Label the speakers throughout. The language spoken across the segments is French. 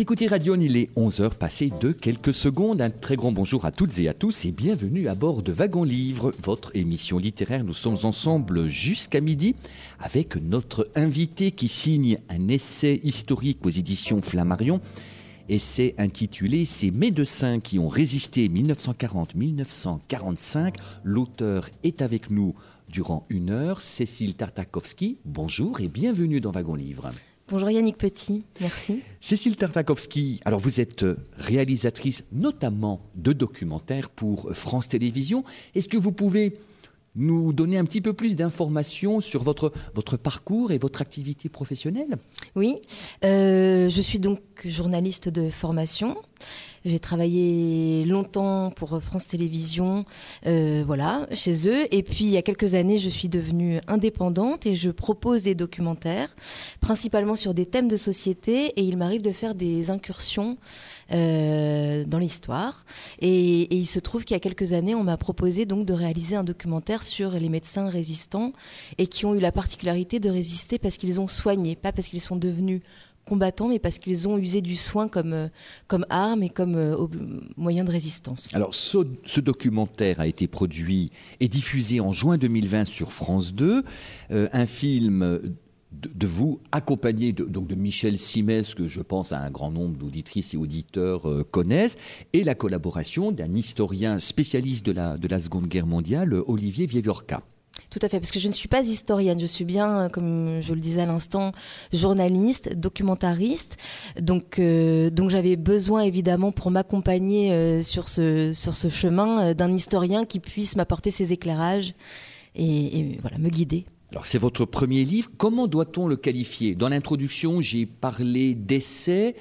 Speaker 1: Écoutez Radio, il est 11h passé de quelques secondes. Un très grand bonjour à toutes et à tous et bienvenue à bord de Wagon Livre, votre émission littéraire. Nous sommes ensemble jusqu'à midi avec notre invité qui signe un essai historique aux éditions Flammarion. Essai intitulé Ces médecins qui ont résisté 1940-1945. L'auteur est avec nous durant une heure. Cécile Tartakovsky, bonjour et bienvenue dans Wagon Livre.
Speaker 2: Bonjour Yannick Petit, merci.
Speaker 1: Cécile Tartakovsky, alors vous êtes réalisatrice notamment de documentaires pour France Télévisions. Est-ce que vous pouvez nous donner un petit peu plus d'informations sur votre, votre parcours et votre activité professionnelle?
Speaker 2: Oui, euh, je suis donc journaliste de formation. J'ai travaillé longtemps pour France Télévisions, euh, voilà, chez eux. Et puis il y a quelques années, je suis devenue indépendante et je propose des documentaires, principalement sur des thèmes de société. Et il m'arrive de faire des incursions euh, dans l'histoire. Et, et, il se trouve qu'il y a quelques années, on m'a proposé donc de réaliser un documentaire sur les médecins résistants et qui ont eu la particularité de résister parce qu'ils ont soigné, pas parce qu'ils sont devenus combattants, mais parce qu'ils ont usé du soin comme, euh, comme arme et comme euh, moyen de résistance.
Speaker 1: Alors, ce, documentaire a été produit et diffusé en juin 2020 sur France 2, euh, un film de, de, vous accompagné de, donc de Michel Simès, que je pense à un grand nombre d'auditrices et auditeurs euh, connaissent, et la collaboration d'un historien spécialiste de la, de la Seconde Guerre mondiale, Olivier Vieviorca.
Speaker 2: Tout à fait, parce que je ne suis pas historienne, je suis bien, comme je le disais à l'instant, journaliste, documentariste. Donc, euh, donc j'avais besoin évidemment pour m'accompagner euh, sur ce sur ce chemin euh, d'un historien qui puisse m'apporter ses éclairages et, et voilà me guider.
Speaker 1: Alors c'est votre premier livre. Comment doit-on le qualifier? Dans l'introduction, j'ai parlé d'essai.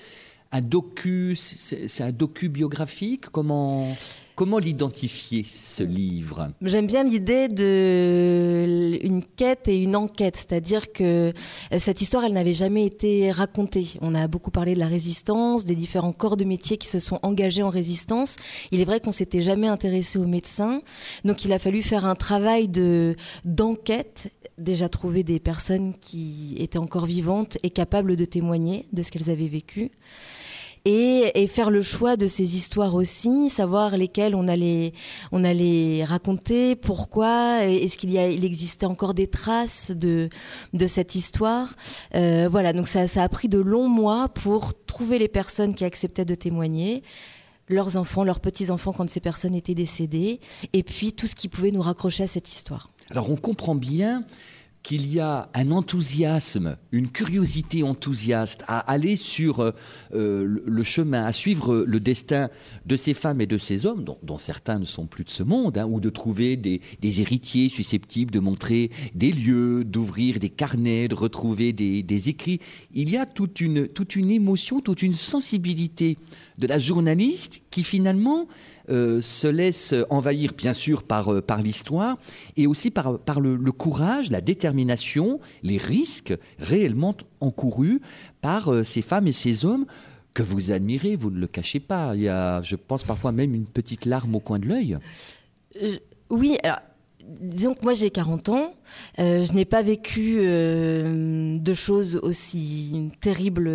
Speaker 1: Un docu, c'est un docu biographique? Comment Comment l'identifier, ce livre?
Speaker 2: J'aime bien l'idée de une quête et une enquête, c'est-à-dire que cette histoire, elle n'avait jamais été racontée. On a beaucoup parlé de la résistance, des différents corps de métier qui se sont engagés en résistance. Il est vrai qu'on s'était jamais intéressé aux médecins, donc il a fallu faire un travail de d'enquête déjà trouver des personnes qui étaient encore vivantes et capables de témoigner de ce qu'elles avaient vécu. Et, faire le choix de ces histoires aussi, savoir lesquelles on allait, on allait raconter, pourquoi, est-ce qu'il y a, il existait encore des traces de, de cette histoire. Euh, voilà, donc ça, ça a pris de longs mois pour trouver les personnes qui acceptaient de témoigner leurs enfants, leurs petits-enfants quand ces personnes étaient décédées, et puis tout ce qui pouvait nous raccrocher à cette histoire.
Speaker 1: Alors on comprend bien qu'il y a un enthousiasme, une curiosité enthousiaste à aller sur euh, le chemin, à suivre le destin de ces femmes et de ces hommes, dont, certains ne sont plus de ce monde, hein, ou de trouver des, des, héritiers susceptibles de montrer des lieux, d'ouvrir des carnets, de retrouver des, des, écrits. Il y a toute une, toute une émotion, toute une sensibilité de la journaliste qui finalement euh, se laisse envahir bien sûr par, euh, par l'histoire et aussi par, par le, courage, la détermination, les risques réellement encourus par euh, ces femmes et ces hommes que vous admirez, vous ne le cachez pas. Il y a, je pense, parfois même une petite larme au coin de l'œil.
Speaker 2: Oui, alors disons que moi j'ai 40 ans, euh, je n'ai pas vécu euh, de choses aussi terribles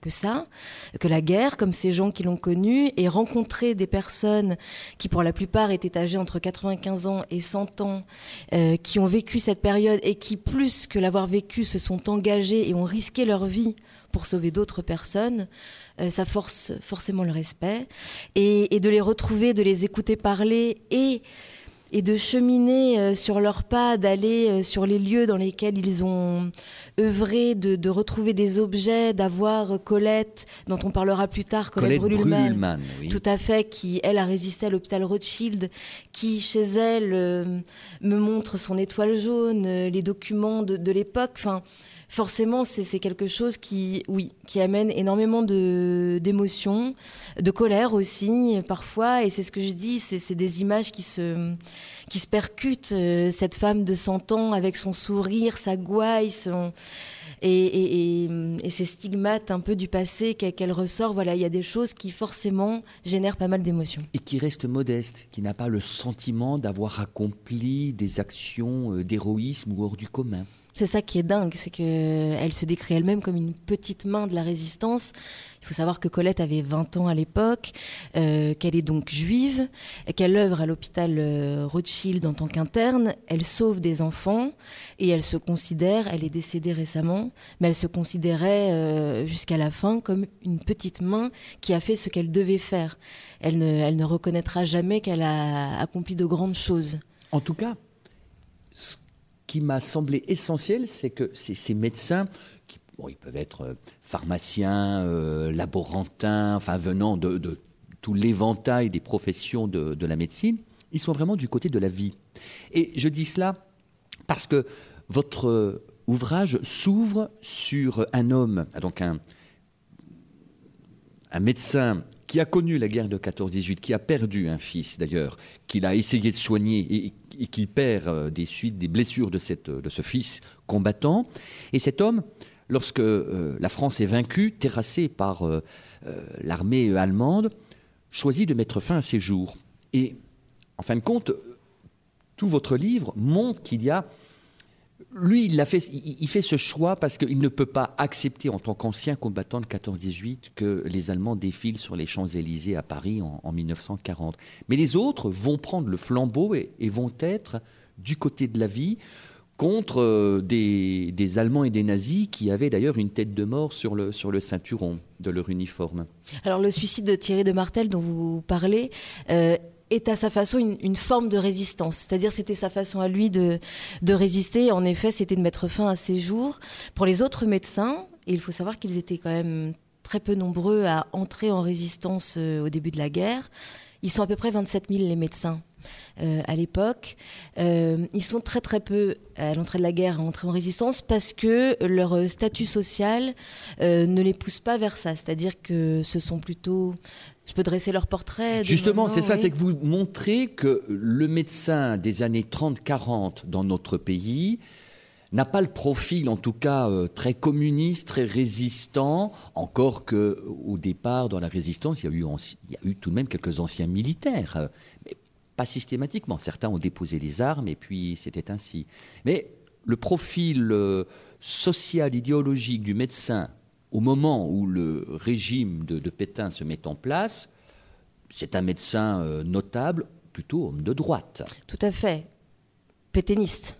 Speaker 2: que ça, que la guerre, comme ces gens qui l'ont connue, et rencontrer des personnes qui pour la plupart étaient âgées entre 95 ans et 100 ans, euh, qui ont vécu cette période et qui plus que l'avoir vécu se sont engagés et ont risqué leur vie pour sauver d'autres personnes, ça force forcément le respect, et de les retrouver, de les écouter parler et et de cheminer euh, sur leurs pas, d'aller euh, sur les lieux dans lesquels ils ont œuvré, de, de retrouver des objets, d'avoir Colette, dont on parlera plus tard, Colette,
Speaker 1: Colette Brûlman,
Speaker 2: oui. tout à fait, qui elle a résisté à l'hôpital Rothschild, qui chez elle euh, me montre son étoile jaune, euh, les documents de, de l'époque, enfin forcément, c'est quelque chose qui, oui, qui amène énormément d'émotions, de, colère aussi, parfois. Et c'est ce que je dis, c'est des images qui se, qui se percutent. Euh, cette femme de 100 ans avec son sourire, sa gouaille, et, et, stigmates un peu du passé qu'elle ressort. Voilà, il y a des choses qui forcément génèrent pas mal d'émotions.
Speaker 1: Et qui reste modeste, qui n'a pas le sentiment d'avoir accompli des actions euh, d'héroïsme ou hors du commun.
Speaker 2: C'est ça qui est dingue, c'est qu'elle se décrit elle-même comme une petite main de la résistance. Il faut savoir que Colette avait 20 ans à l'époque, euh, qu'elle est donc juive, qu'elle œuvre à l'hôpital euh, Rothschild en tant qu'interne. Elle sauve des enfants et elle se considère, elle est décédée récemment, mais elle se considérait euh, jusqu'à la fin comme une petite main qui a fait ce qu'elle devait faire. Elle ne, elle ne reconnaîtra jamais qu'elle a accompli de grandes choses.
Speaker 1: En tout cas, qui m'a semblé essentiel, c'est que ces, médecins, qui, ils peuvent être euh, pharmaciens, euh, laborantins, enfin venant de, tout l'éventail des professions de, la médecine, ils sont vraiment du côté de la vie. Et je dis cela parce que votre euh, ouvrage s'ouvre sur un homme, donc un, un médecin qui a connu la guerre de 14-18, qui a perdu un fils d'ailleurs, qu'il a essayé de soigner et, qui perd euh, des suites, des blessures de, cette, de ce fils combattant. Et cet homme, lorsque euh, la France est vaincue, terrassée par euh, l'armée allemande, choisit de mettre fin à ses jours. Et en fin de compte, tout votre livre montre qu'il y a lui, il, fait, ce choix parce qu'il ne peut pas accepter, en tant qu'ancien combattant de 14-18, que les Allemands défilent sur les Champs-Élysées à Paris en, 1940. Mais les autres vont prendre le flambeau et, vont être du côté de la vie contre euh, des, Allemands et des nazis qui avaient d'ailleurs une tête de mort sur le, sur le ceinturon de leur uniforme.
Speaker 2: Alors le suicide de Thierry de Martel dont vous parlez, euh, est à sa façon une, forme de résistance. C'est-à-dire c'était sa façon à lui de, de résister. En effet, c'était de mettre fin à ses jours. Pour les autres médecins, il faut savoir qu'ils étaient quand même très peu nombreux à entrer en résistance euh, au début de la guerre. Ils sont à peu près 27 000 les médecins euh, à l'époque. Euh, ils sont très très peu à l'entrée de la guerre à entrer en résistance parce que leur statut social ne les pousse pas vers ça. C'est-à-dire que ce sont plutôt je peux dresser leur portrait.
Speaker 1: Justement, c'est ça, c'est que vous montrez que le médecin des années 30-40 dans notre pays n'a pas le profil, en tout cas, euh, très communiste, très résistant, encore que au départ, dans la résistance, il y a eu, il y a eu tout de même quelques anciens militaires, euh, mais pas systématiquement. Certains ont déposé les armes et puis c'était ainsi. Mais le profil euh, social, idéologique du médecin au moment où le régime de, Pétain se met en place, c'est un médecin euh, notable, plutôt homme de droite.
Speaker 2: Tout à fait. Pétainiste,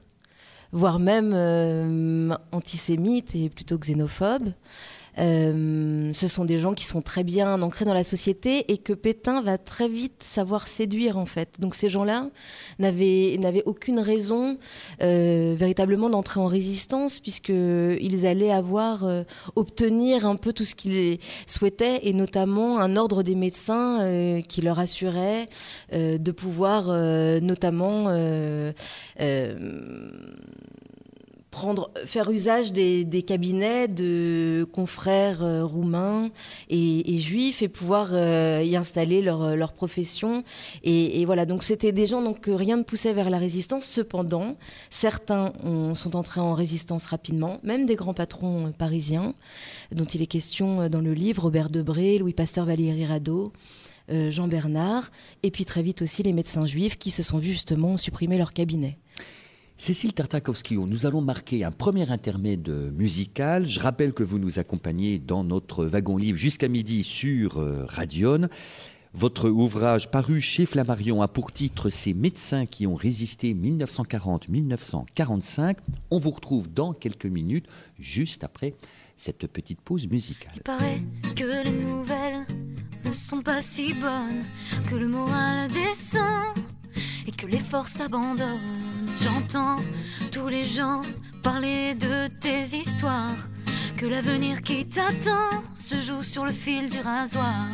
Speaker 2: voire même euh, antisémite et plutôt xénophobe. Euh, ce sont des gens qui sont très bien ancrés dans la société et que Pétain va très vite savoir séduire en fait. Donc ces gens-là n'avaient aucune raison euh, véritablement d'entrer en résistance puisqu'ils allaient avoir euh, obtenir un peu tout ce qu'ils souhaitaient et notamment un ordre des médecins qui leur assurait de pouvoir notamment prendre, faire usage des, cabinets de confrères euh, roumains et, juifs et pouvoir euh, y installer leur, profession. Et, voilà, donc c'était des gens donc, que rien ne poussait vers la résistance. Cependant, certains sont entrés en résistance rapidement, même des grands patrons euh, parisiens, dont il est question dans le livre, Robert Debré, Louis Pasteur, Valéry Radeau. Jean Bernard, et puis très vite aussi les médecins juifs qui se sont vus justement supprimer leur cabinet.
Speaker 1: Cécile Tartakovsky, nous allons marquer un premier intermède musical. Je rappelle que vous nous accompagnez dans notre wagon-livre jusqu'à midi sur euh, Radion. Votre ouvrage paru chez Flammarion a pour titre Ces médecins qui ont résisté 1940-1945. On vous retrouve dans quelques minutes, juste après cette petite pause musicale.
Speaker 3: Il paraît que les nouvelles ne sont pas si bonnes, que le moral descend et que les forces abandonnent. J'entends tous les gens parler de tes histoires, que l'avenir qui t'attend se joue sur le fil du rasoir.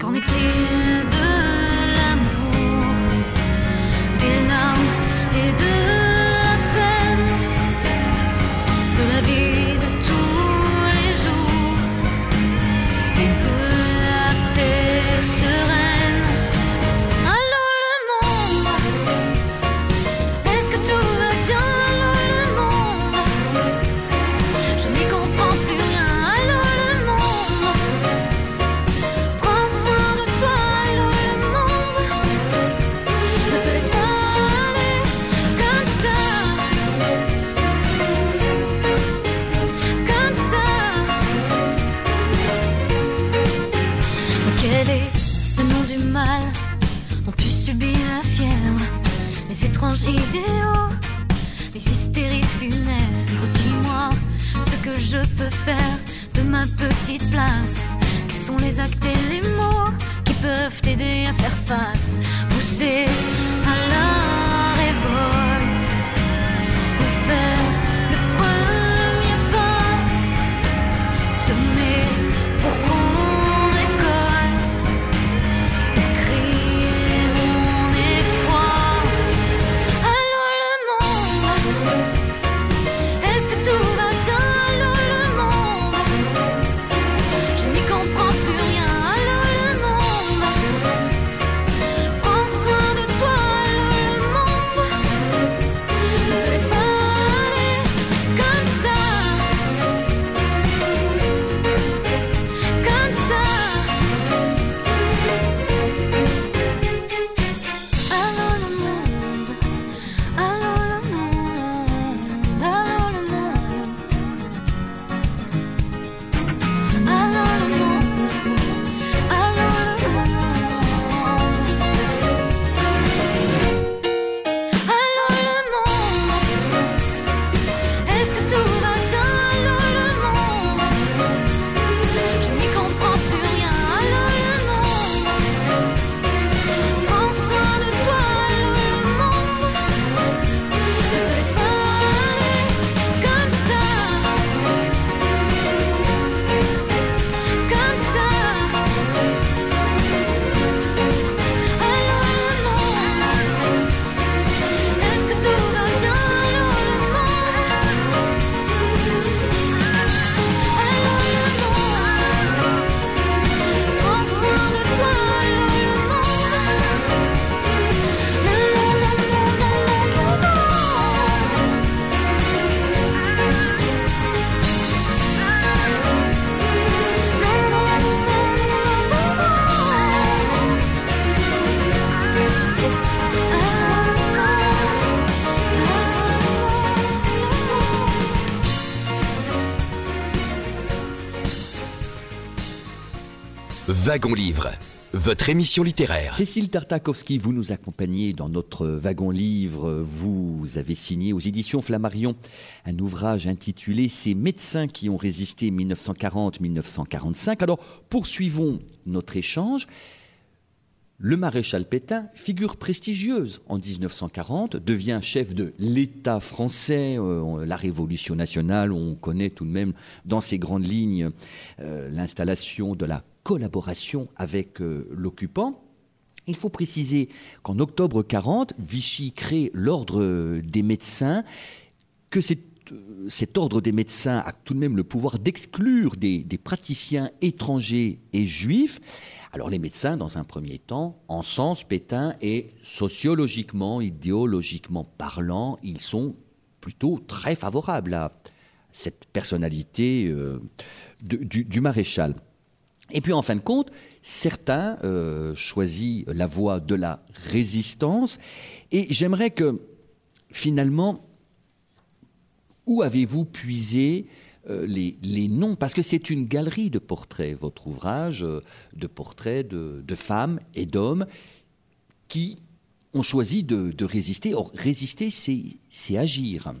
Speaker 3: Qu'en est-il de l'amour, des larmes et de la peine, de la vie? Étranges idéaux, les hystéries funèbres. Dis-moi ce que je peux faire de ma petite place. Quels sont les actes et les mots qui peuvent t'aider à faire face, pousser à la révolte faire
Speaker 4: Wagon Livre, votre émission littéraire.
Speaker 1: Cécile Tartakovsky, vous nous accompagnez dans notre wagon livre. Vous avez signé aux éditions Flammarion un ouvrage intitulé Ces médecins qui ont résisté 1940-1945. Alors, poursuivons notre échange. Le maréchal Pétain, figure prestigieuse en 1940, devient chef de l'État français, euh, la Révolution nationale, on connaît tout de même dans ses grandes lignes euh, l'installation de la collaboration avec euh, l'occupant. Il faut préciser qu'en octobre 40, Vichy crée l'ordre des médecins, que euh, cet ordre des médecins a tout de même le pouvoir d'exclure des, praticiens étrangers et juifs. Alors les médecins, dans un premier temps, en sens Pétain et sociologiquement, idéologiquement parlant, ils sont plutôt très favorables à cette personnalité euh, du maréchal. Et puis en fin de compte, certains euh, choisissent la voie de la résistance. Et j'aimerais que finalement, où avez-vous puisé euh, les, noms? Parce que c'est une galerie de portraits, votre ouvrage, euh, de portraits de, femmes et d'hommes qui ont choisi de, de résister. Or, résister, c'est agir.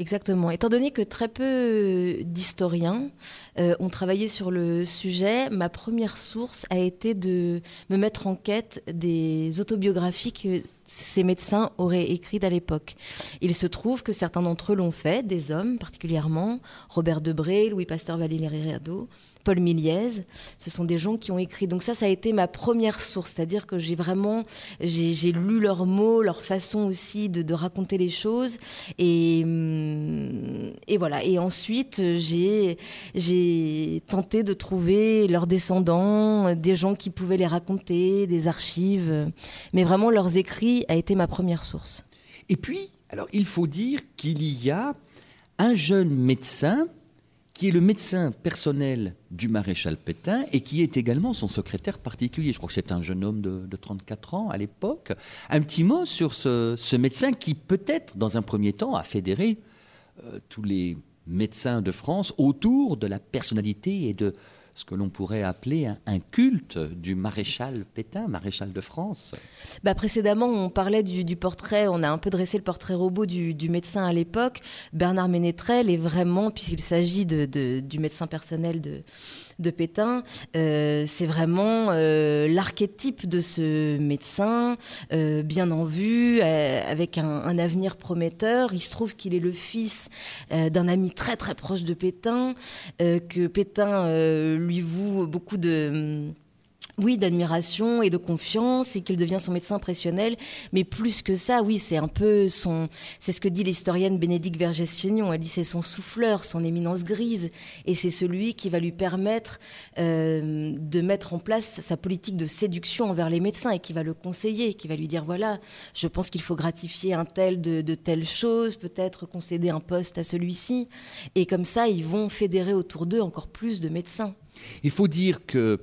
Speaker 2: Exactement. Étant donné que très peu d'historiens euh, ont travaillé sur le sujet, ma première source a été de me mettre en quête des autobiographies que ces médecins auraient écrites à l'époque. Il se trouve que certains d'entre eux l'ont fait, des hommes particulièrement, Robert Debré, Louis Pasteur Valéry Rado, Paul Miliez, ce sont des gens qui ont écrit. Donc ça, ça a été ma première source, c'est-à-dire que j'ai vraiment, j'ai lu leurs mots, leur façon aussi de, raconter les choses, et, hum, et voilà. Et ensuite, j'ai tenté de trouver leurs descendants, des gens qui pouvaient les raconter, des archives, mais vraiment leurs écrits a été ma première source.
Speaker 1: Et puis, alors, il faut dire qu'il y a un jeune médecin qui est le médecin personnel du maréchal Pétain et qui est également son secrétaire particulier. Je crois que c'est un jeune homme de, de 34 ans à l'époque. Un petit mot sur ce, ce médecin qui, peut-être, dans un premier temps, a fédéré euh, tous les médecins de France autour de la personnalité et de, ce que l'on pourrait appeler un, culte du maréchal Pétain, maréchal de France.
Speaker 2: Bah précédemment, on parlait du, portrait, on a un peu dressé le portrait robot du, médecin à l'époque. Bernard Ménétrel est vraiment, puisqu'il s'agit de, du médecin personnel de, de Pétain, euh, c'est vraiment euh, l'archétype de ce médecin, euh, bien en vue, avec un, avenir prometteur. Il se trouve qu'il est le fils d'un ami très très proche de Pétain, que Pétain lui voue beaucoup de oui, d'admiration et de confiance et qu'il devient son médecin impressionnel. Mais plus que ça, oui, c'est un peu son. C'est ce que dit l'historienne Bénédicte Vergès-Chaignon. Elle dit c'est son souffleur, son éminence grise. Et c'est celui qui va lui permettre euh, de mettre en place sa politique de séduction envers les médecins et qui va le conseiller, qui va lui dire voilà, je pense qu'il faut gratifier un tel de, de telle chose, peut-être concéder un poste à celui-ci. Et comme ça, ils vont fédérer autour d'eux encore plus de médecins.
Speaker 1: Il faut dire que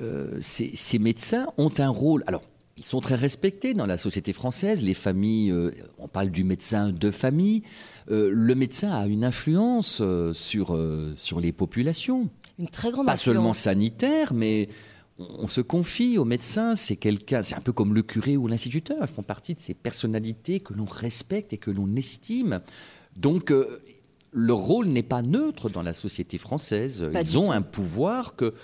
Speaker 1: euh, ces, ces, médecins ont un rôle. Alors, ils sont très respectés dans la société française. Les familles, euh, on parle du médecin de famille. Euh, le médecin a une influence euh, sur, sur les populations.
Speaker 2: Une très grande
Speaker 1: Pas
Speaker 2: influence.
Speaker 1: seulement sanitaire, mais on, se confie au médecin. C'est quelqu'un, c'est un peu comme le curé ou l'instituteur. Ils font partie de ces personnalités que l'on respecte et que l'on estime. Donc, leur rôle n'est pas neutre dans la société française.
Speaker 2: Pas
Speaker 1: Ils ont un pouvoir que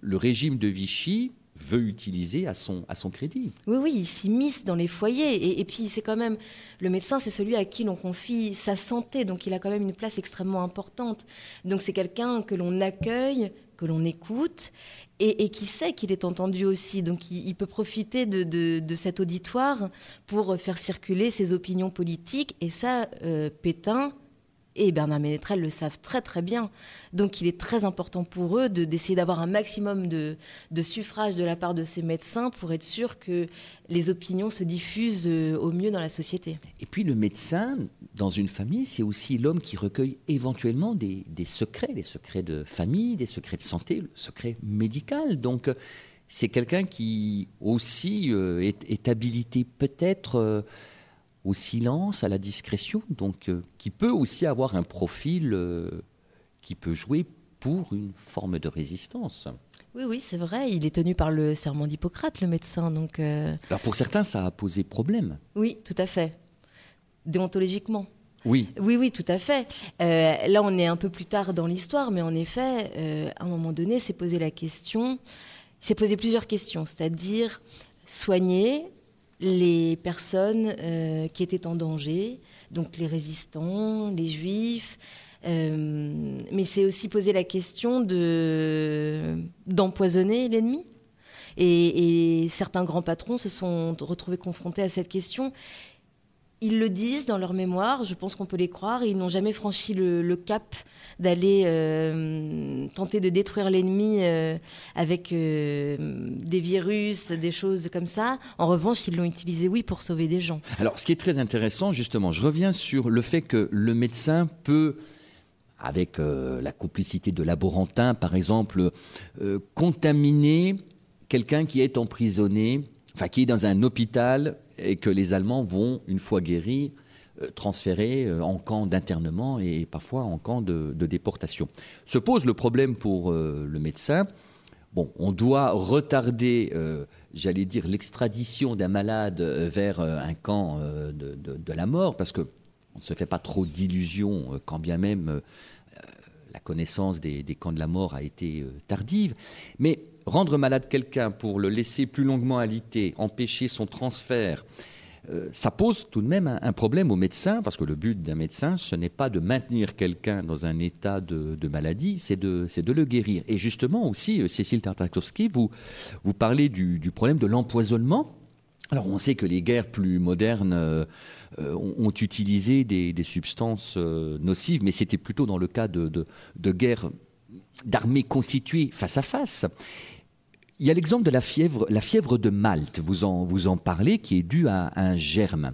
Speaker 1: le régime de Vichy veut utiliser à son, à son crédit.
Speaker 2: Oui, oui, il s'immisce dans les foyers. Et, et puis, c'est quand même. Le médecin, c'est celui à qui l'on confie sa santé. Donc, il a quand même une place extrêmement importante. Donc, c'est quelqu'un que l'on accueille, que l'on écoute et, et, qui sait qu'il est entendu aussi. Donc, il, peut profiter de, de, de, cet auditoire pour faire circuler ses opinions politiques. Et ça, euh, Pétain et Bernard Ménétrel le savent très très bien. Donc il est très important pour eux d'essayer de, d'avoir un maximum de, suffrage de la part de ces médecins pour être sûr que les opinions se diffusent euh, au mieux dans la société.
Speaker 1: Et puis le médecin, dans une famille, c'est aussi l'homme qui recueille éventuellement des, secrets, des secrets de famille, des secrets de santé, le secret médical. Donc c'est quelqu'un qui aussi euh, est, habilité peut-être... Au silence, à la discrétion, donc euh, qui peut aussi avoir un profil euh, qui peut jouer pour une forme de résistance.
Speaker 2: Oui, oui, c'est vrai. Il est tenu par le serment d'Hippocrate, le médecin. Donc, euh...
Speaker 1: Alors pour certains, ça a posé problème.
Speaker 2: Oui, tout à fait. Déontologiquement.
Speaker 1: Oui.
Speaker 2: Oui, oui, tout à fait. Là, on est un peu plus tard dans l'histoire, mais en effet, à un moment donné, s'est posé la question, s'est posé plusieurs questions, c'est-à-dire soigner les personnes euh, qui étaient en danger, donc les résistants, les juifs. Euh, mais c'est aussi poser la question de d'empoisonner l'ennemi. Et, certains grands patrons se sont retrouvés confrontés à cette question. Ils le disent dans leur mémoire, je pense qu'on peut les croire, ils n'ont jamais franchi le, cap d'aller euh, tenter de détruire l'ennemi euh, avec euh, des virus, des choses comme ça. En revanche, ils l'ont utilisé, oui, pour sauver des gens.
Speaker 1: Alors, ce qui est très intéressant, justement, je reviens sur le fait que le médecin peut avec la complicité de laborantins, par exemple, contaminer quelqu'un qui est emprisonné, qui est dans un hôpital et que les Allemands vont, une fois guéris, euh, transférer en camp d'internement et parfois en camp de, déportation. Se pose le problème pour euh, le médecin. Bon, on doit retarder, euh, j'allais dire, l'extradition d'un malade vers un camp de, la mort, parce que on ne se fait pas trop d'illusions, quand bien même euh, la connaissance des, des, camps de la mort a été euh, tardive. Mais rendre malade quelqu'un pour le laisser plus longuement alité, empêcher son transfert, euh, ça pose tout de même un, problème aux médecins, parce que le but d'un médecin, ce n'est pas de maintenir quelqu'un dans un état de, maladie, c'est de, le guérir. Et justement aussi, Cécile Tartakovsky, vous, parlez du, problème de l'empoisonnement. Alors on sait que les guerres plus modernes euh, ont, utilisé des, substances euh, nocives, mais c'était plutôt dans le cas de guerres d'armées constituées face à face. Il y a l'exemple de la fièvre, la fièvre de Malte, vous en, vous en parlez, qui est due à, à un germe.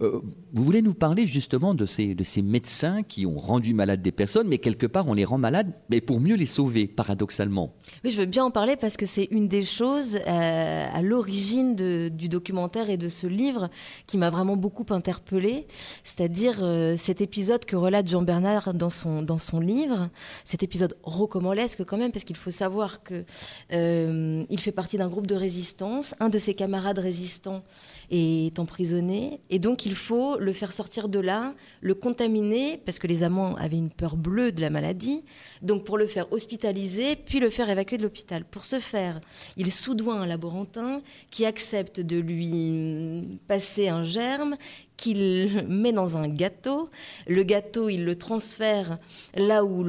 Speaker 1: Euh, vous voulez nous parler justement de ces, de ces médecins qui ont rendu malades des personnes, mais quelque part on les rend malades, mais pour mieux les sauver, paradoxalement.
Speaker 2: Oui, je veux bien en parler parce que c'est une des choses euh, à l'origine du documentaire et de ce livre qui m'a vraiment beaucoup interpellée, c'est-à-dire euh, cet épisode que relate Jean Bernard dans son, dans son livre, cet épisode rocambolesque quand même, parce qu'il faut savoir que il fait partie d'un groupe de résistance, un de ses camarades résistants est emprisonné. Et donc, il faut le faire sortir de là, le contaminer, parce que les amants avaient une peur bleue de la maladie. Donc, pour le faire hospitaliser, puis le faire évacuer de l'hôpital. Pour ce faire, il soudoie un laborantin qui accepte de lui passer un germe qu'il met dans un gâteau. Le gâteau, il le transfère là où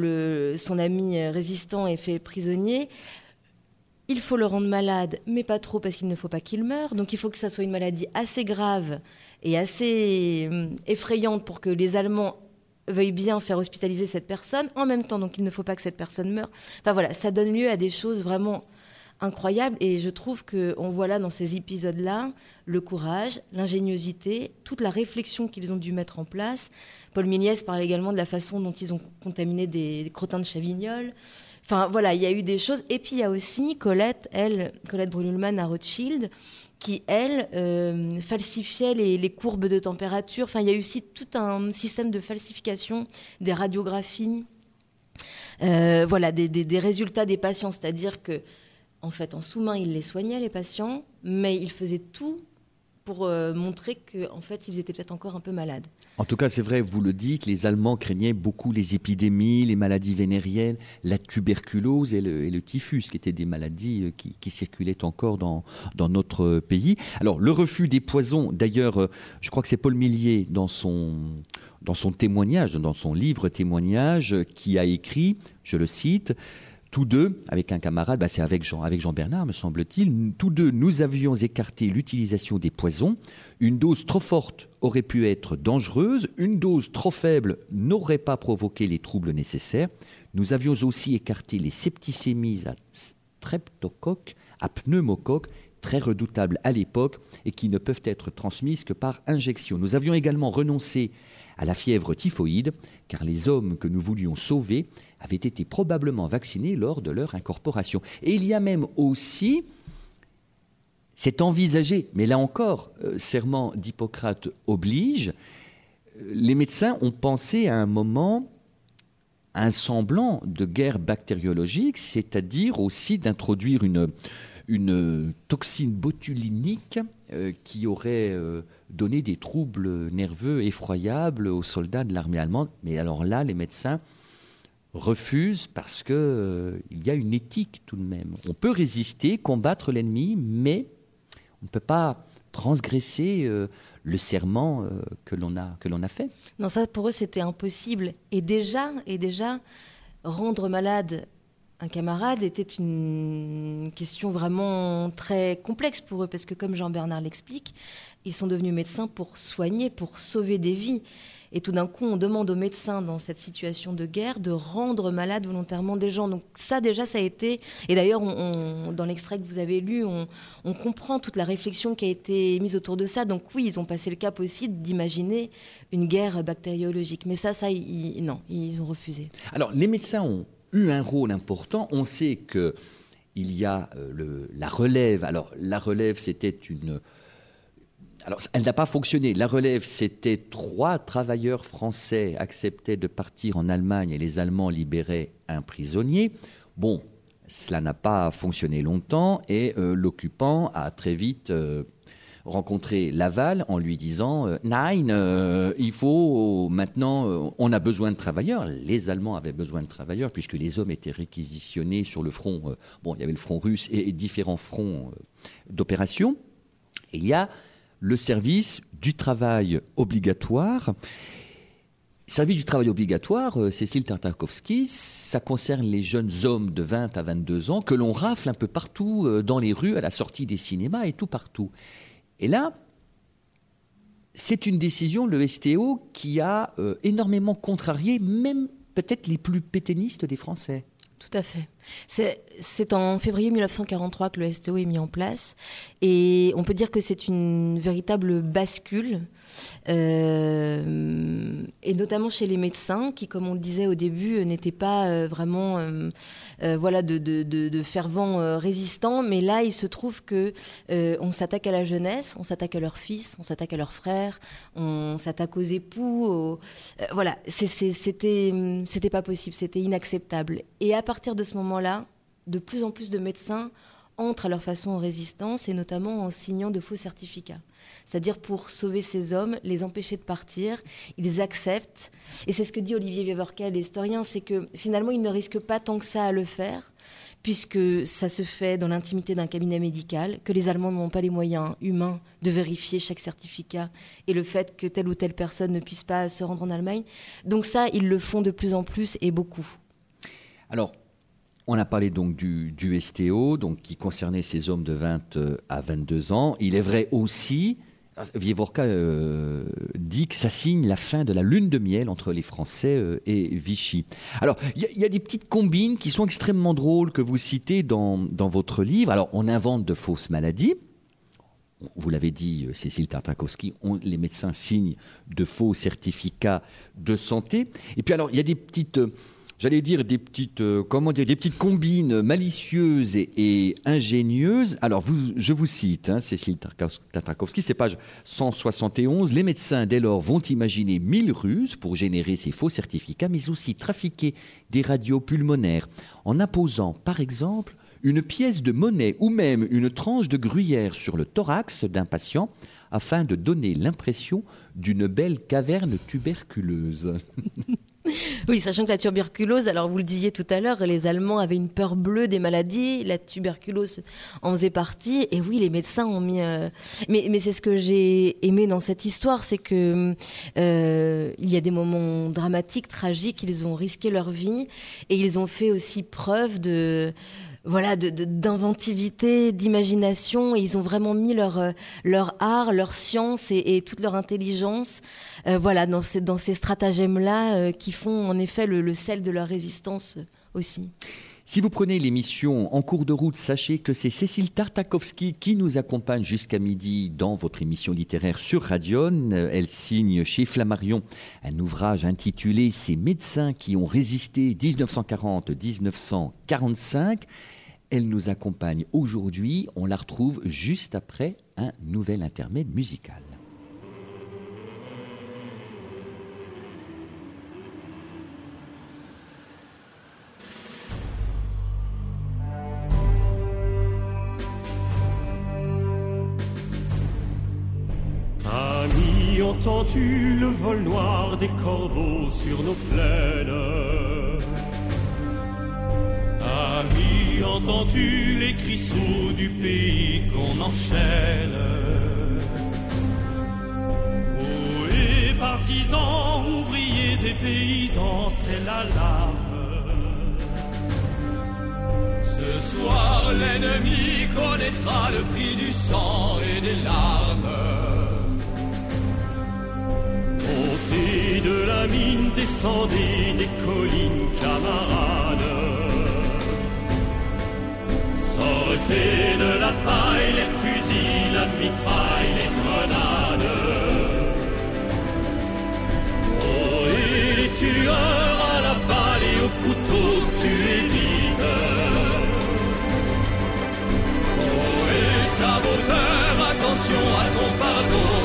Speaker 2: son ami résistant est fait prisonnier il faut le rendre malade, mais pas trop parce qu'il ne faut pas qu'il meure. Donc il faut que ça soit une maladie assez grave et assez hum, effrayante pour que les Allemands veuillent bien faire hospitaliser cette personne. En même temps, donc il ne faut pas que cette personne meure. Enfin voilà, ça donne lieu à des choses vraiment incroyables. Et je trouve qu'on voit là, dans ces épisodes-là, le courage, l'ingéniosité, toute la réflexion qu'ils ont dû mettre en place. Paul Méliès parle également de la façon dont ils ont contaminé des crottins de Chavignol. Enfin voilà, il y a eu des choses. Et puis il y a aussi Colette, elle, Colette Brunelman à Rothschild, qui, elle, euh, falsifiait les, courbes de température. Enfin, il y a eu aussi tout un système de falsification des radiographies, euh, voilà, des, résultats des patients. C'est-à-dire que, en fait, en sous-main, il les soignait, les patients, mais il faisait tout pour euh, montrer qu'en en fait, ils étaient peut-être encore un peu malades.
Speaker 1: En tout cas, c'est vrai, vous le dites, les Allemands craignaient beaucoup les épidémies, les maladies vénériennes, la tuberculose et le, typhus, qui étaient des maladies euh, qui, circulaient encore dans, dans, notre pays. Alors, le refus des poisons, d'ailleurs, euh, je crois que c'est Paul Millier, dans son, dans son témoignage, dans son livre témoignage, qui a écrit, je le cite, tous deux, avec un camarade, bah, c'est avec Jean, avec Jean Bernard, me semble-t-il, tous deux, nous avions écarté l'utilisation des poisons. Une dose trop forte aurait pu être dangereuse, une dose trop faible n'aurait pas provoqué les troubles nécessaires. Nous avions aussi écarté les septicémies à streptocoque, à pneumocoque, très redoutables à l'époque et qui ne peuvent être transmises que par injection. Nous avions également renoncé à la fièvre typhoïde, car les hommes que nous voulions sauver avaient été probablement vaccinés lors de leur incorporation. Et il y a même aussi, c'est envisagé, mais là encore, euh, serment d'Hippocrate oblige, euh, les médecins ont pensé à un moment un semblant de guerre bactériologique, c'est-à-dire aussi d'introduire une, une toxine botulinique euh, qui aurait donné des troubles nerveux effroyables aux soldats de l'armée allemande. Mais alors là, les médecins refusent parce qu'il euh, y a une éthique tout de même. On peut résister, combattre l'ennemi, mais on ne peut pas transgresser euh, le serment euh, que l'on a a fait.
Speaker 2: Non, ça pour eux c'était impossible. Et déjà, et déjà, rendre malade un camarade était une question vraiment très complexe pour eux, parce que comme Jean-Bernard l'explique, ils sont devenus médecins pour soigner, pour sauver des vies. Et tout d'un coup, on demande aux médecins dans cette situation de guerre de rendre malades volontairement des gens. Donc ça déjà, ça a été... Et d'ailleurs, dans l'extrait que vous avez lu, on, comprend toute la réflexion qui a été mise autour de ça. Donc oui, ils ont passé le cap aussi d'imaginer une guerre bactériologique. Mais ça, ça, non, ils ont refusé.
Speaker 1: Alors les médecins ont eu un rôle important. On sait que il y a euh, le, la relève. Alors la relève, c'était une alors, elle n'a pas fonctionné. La relève, c'était trois travailleurs français acceptaient de partir en Allemagne et les Allemands libéraient un prisonnier. Bon, cela n'a pas fonctionné longtemps et euh, l'occupant a très vite euh, rencontré Laval en lui disant euh, Nein, il faut maintenant, on a besoin de travailleurs. Les Allemands avaient besoin de travailleurs puisque les hommes étaient réquisitionnés sur le front. bon, il y avait le front russe et, différents fronts d'opération. Il y a le service du travail obligatoire. Service du travail obligatoire, euh, Cécile Tartakovsky, ça concerne les jeunes hommes de 20 à 22 ans que l'on rafle un peu partout euh, dans les rues, à la sortie des cinémas et tout partout. Et là, c'est une décision, le STO, qui a euh, énormément contrarié même peut-être les plus pétainistes des Français.
Speaker 2: Tout à fait. C'est en février 1943 que le STO est mis en place et on peut dire que c'est une véritable bascule euh, et notamment chez les médecins qui, comme on le disait au début, n'étaient pas euh, vraiment euh, voilà, de, fervents résistants. Mais là, il se trouve que on s'attaque à la jeunesse, on s'attaque à leurs fils, on s'attaque à leurs frères, on s'attaque aux époux. voilà, c'était pas possible, c'était inacceptable. Et à partir de ce moment-là, de plus en plus de médecins entrent à leur façon en résistance et notamment en signant de faux certificats c'est-à-dire pour sauver ces hommes, les empêcher de partir. Ils acceptent. Et c'est ce que dit Olivier Weverkel, l'historien, c'est que finalement, ils ne risquent pas tant que ça à le faire, puisque ça se fait dans l'intimité d'un cabinet médical, que les Allemands n'ont pas les moyens humains de vérifier chaque certificat et le fait que telle ou telle personne ne puisse pas se rendre en Allemagne. Donc ça, ils le font de plus en plus et beaucoup.
Speaker 1: Alors, on a parlé donc du, STO, donc qui concernait ces hommes de 20 euh, à 22 ans. Il est vrai aussi Vievorka euh, dit que ça signe la fin de la lune de miel entre les Français euh, et Vichy. Alors, il y, a des petites combines qui sont extrêmement drôles que vous citez dans, dans votre livre. Alors, on invente de fausses maladies. Vous l'avez dit, Cécile Tartakowski, les médecins signent de faux certificats de santé. Et puis, alors, il y a des petites j'allais dire des petites, euh, comment dire, des petites combines malicieuses et, ingénieuses. Alors, je vous cite, hein, Cécile Tatrakowski, c'est page 171. Les médecins, dès lors, vont imaginer mille ruses pour générer ces faux certificats, mais aussi trafiquer des radios pulmonaires en imposant, par exemple, une pièce de monnaie ou même une tranche de gruyère sur le thorax d'un patient afin de donner l'impression d'une belle caverne tuberculeuse.
Speaker 2: Oui, sachant que la tuberculose, alors vous le disiez tout à l'heure, les Allemands avaient une peur bleue des maladies, la tuberculose en faisait partie, et oui, les médecins ont mis... Euh, mais, mais c'est ce que j'ai aimé dans cette histoire, c'est que euh, il y a des moments dramatiques, tragiques, ils ont risqué leur vie, et ils ont fait aussi preuve de voilà, d'inventivité, de, d'imagination. Ils ont vraiment mis leur, euh, art, leur science et, toute leur intelligence euh, voilà, dans ces, dans ces stratagèmes-là euh, qui font en effet le, sel de leur résistance aussi.
Speaker 1: Si vous prenez l'émission en cours de route, sachez que c'est Cécile Tartakovsky qui nous accompagne jusqu'à midi dans votre émission littéraire sur Radion. Elle signe chez Flammarion un ouvrage intitulé Ces médecins qui ont résisté 1940-1945. Elle nous accompagne aujourd'hui. On la retrouve juste après un nouvel intermède musical.
Speaker 5: Ami, entends-tu le vol noir des corbeaux sur nos plaines? Ami, entends-tu les crissaux du pays qu'on enchaîne? Et partisans, ouvriers et paysans, c'est l'alarme. Ce soir, l'ennemi connaîtra le prix du sang et des larmes. Montez de la mine, descendez des collines, camarades. Sortez de la paille, les fusils, la mitraille, les grenades. Oh, et les tueurs à la balle et au couteau, tu vite. Oh, et saboteur, attention à ton fardeau,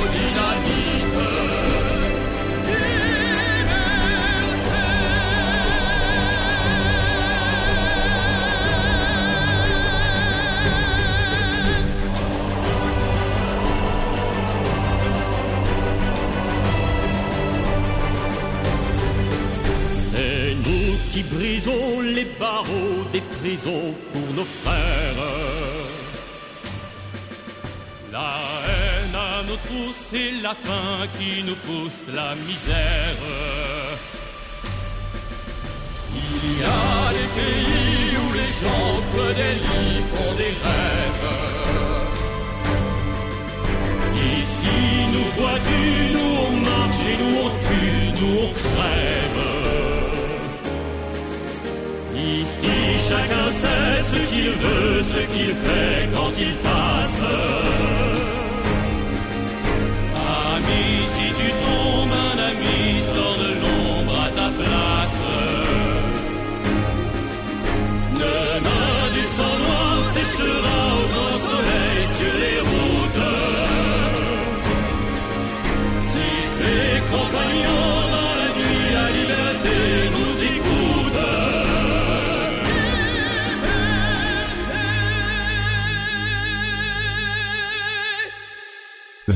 Speaker 5: brisons les barreaux des prisons pour nos frères. La haine à nos trousses c'est la faim qui nous pousse la misère. Il y a des pays où les gens creux des lits, font des rêves. Ici, nous vois-tu, nous on marche et nous on tue, nous on crève. Chacun sait ce qu'il veut, ce qu'il fait quand il parle.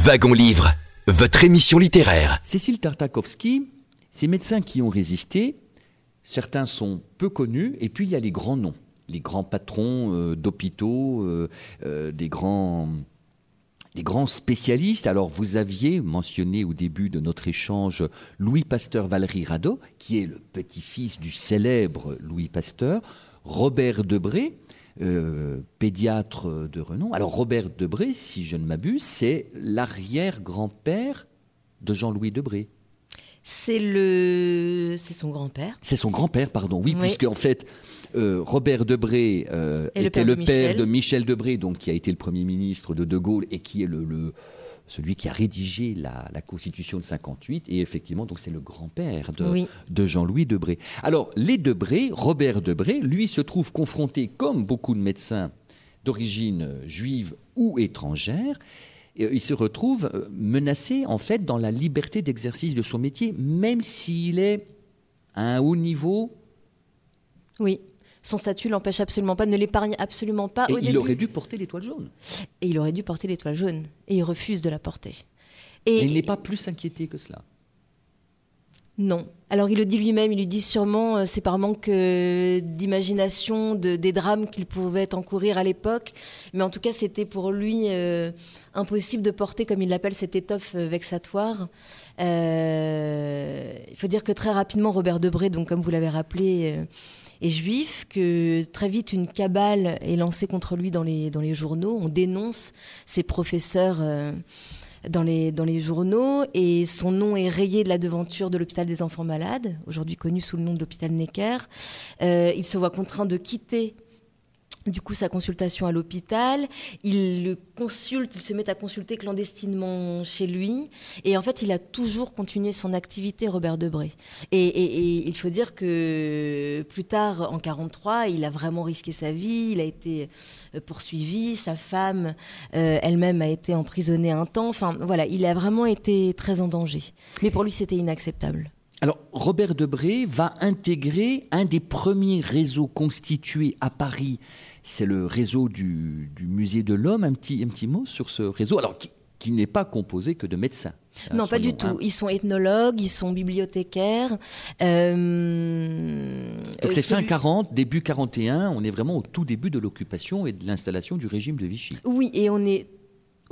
Speaker 4: Wagon Livre, votre émission littéraire.
Speaker 1: Cécile Tartakovsky, ces médecins qui ont résisté, certains sont peu connus, et puis il y a les grands noms, les grands patrons euh, d'hôpitaux, euh, euh, des grands des spécialistes. Alors, vous aviez mentionné au début de notre échange Louis Pasteur Valéry Rado, qui est le petit-fils du célèbre Louis Pasteur, Robert Debré, euh, pédiatre de renom. Alors, Robert Debré, si je ne m'abuse, c'est l'arrière-grand-père de Jean-Louis Debré.
Speaker 2: C'est le, c'est son grand-père.
Speaker 1: C'est son grand-père, pardon. Oui,
Speaker 2: Oui.
Speaker 1: puisque en fait, euh, Robert Debré euh,
Speaker 2: le
Speaker 1: était
Speaker 2: père
Speaker 1: le
Speaker 2: de
Speaker 1: père
Speaker 2: Michel.
Speaker 1: de Michel Debré, donc qui a été le premier ministre de De Gaulle et qui est le, le- celui qui a rédigé la, la Constitution de 58. Et effectivement, donc c'est le grand-père de,
Speaker 2: Oui.
Speaker 1: de Jean-Louis Debré. Alors, les Debré, Robert Debré, lui se trouve confronté, comme beaucoup de médecins d'origine juive ou étrangère, euh, il se retrouve euh, menacé en fait dans la liberté d'exercice de son métier, même s'il est à un haut niveau
Speaker 2: Oui. Son statut l'empêche absolument pas, ne l'épargne absolument pas
Speaker 1: Et
Speaker 2: au
Speaker 1: il
Speaker 2: début.
Speaker 1: aurait dû porter l'étoile jaune.
Speaker 2: Et il aurait dû porter l'étoile jaune. Et il refuse de la porter.
Speaker 1: Et
Speaker 2: Et,
Speaker 1: il n'est pas plus inquiété que cela.
Speaker 2: Non. Alors il le dit lui-même, il lui dit sûrement euh, c'est par manque euh, d'imagination de, des drames qu'il pouvait encourir à l'époque. Mais en tout cas, c'était pour lui euh, impossible de porter, comme il l'appelle, cette étoffe vexatoire. Il faut dire que très rapidement, Robert Debré, donc comme vous l'avez rappelé, est juif, que très vite une cabale est lancée contre lui dans les, dans les journaux. On dénonce ses professeurs. euh, dans les, dans les journaux et son nom est rayé de la devanture de l'hôpital des enfants malades, aujourd'hui connu sous le nom de l'hôpital Necker. Euh, il se voit contraint de quitter du coup sa consultation à l'hôpital. Il le consulte, il se met à consulter clandestinement chez lui. Et en fait, il a toujours continué son activité, Robert Debré. Et, il faut dire que plus tard, en 43, il a vraiment risqué sa vie. Il a été euh, poursuivi. Sa femme euh, elle-même a été emprisonnée un temps. Enfin, voilà, il a vraiment été très en danger. Mais pour lui, c'était inacceptable.
Speaker 1: Alors, Robert Debré va intégrer un des premiers réseaux constitués à Paris. C'est le réseau du, du Musée de l'Homme. Un petit, un petit mot sur ce réseau, alors qui, qui n'est pas composé que de médecins. hein,
Speaker 2: Non, pas du tout. Ils sont ethnologues, ils sont bibliothécaires. Euh,
Speaker 1: Donc c'est fin
Speaker 2: celui-
Speaker 1: 40, début 41, on est vraiment au tout début de l'occupation et de l'installation du régime de Vichy.
Speaker 2: Oui, et on est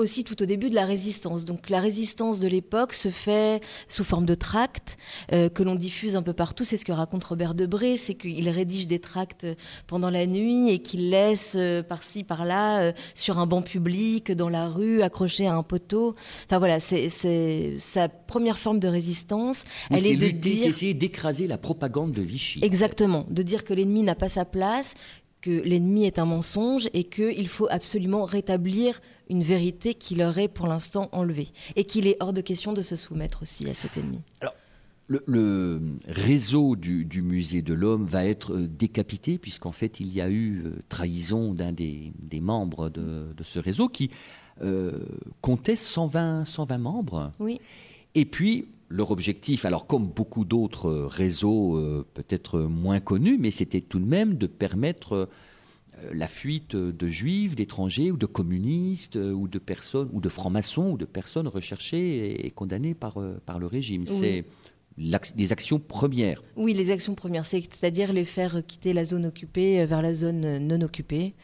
Speaker 2: aussi tout au début de la résistance. Donc la résistance de l'époque se fait sous forme de tracts euh, que l'on diffuse un peu partout. C'est ce que raconte Robert Debré, c'est qu'il rédige des tracts pendant la nuit et qu'il laisse euh, par-ci par-là euh, sur un banc public, dans la rue, accroché à un poteau. Enfin voilà, c'est sa première forme de résistance.
Speaker 1: Oui,
Speaker 2: Elle est de
Speaker 1: lutter, c'est
Speaker 2: dire
Speaker 1: essayer d'écraser la propagande de Vichy.
Speaker 2: Exactement, de dire que l'ennemi n'a pas sa place, que l'ennemi est un mensonge et qu'il faut absolument rétablir une vérité qui leur est pour l'instant enlevée. Et qu'il est hors de question de se soumettre aussi à cet ennemi.
Speaker 1: Le, le réseau du, du musée de l'homme va être euh, décapité puisqu'en fait il y a eu euh, trahison d'un des, des membres de, de ce réseau qui euh, comptait 120, 120 membres.
Speaker 2: Oui.
Speaker 1: Et puis leur objectif, alors comme beaucoup d'autres euh, réseaux euh, peut-être moins connus, mais c'était tout de même de permettre euh, la fuite de juifs, d'étrangers ou de communistes ou de personnes ou de francs-maçons ou de personnes recherchées et, et condamnées par, par le régime.
Speaker 2: Oui.
Speaker 1: C'est des actions premières.
Speaker 2: Oui, les actions premières, c'est- c'est-à-dire les faire quitter la zone occupée euh, vers la zone euh, non occupée,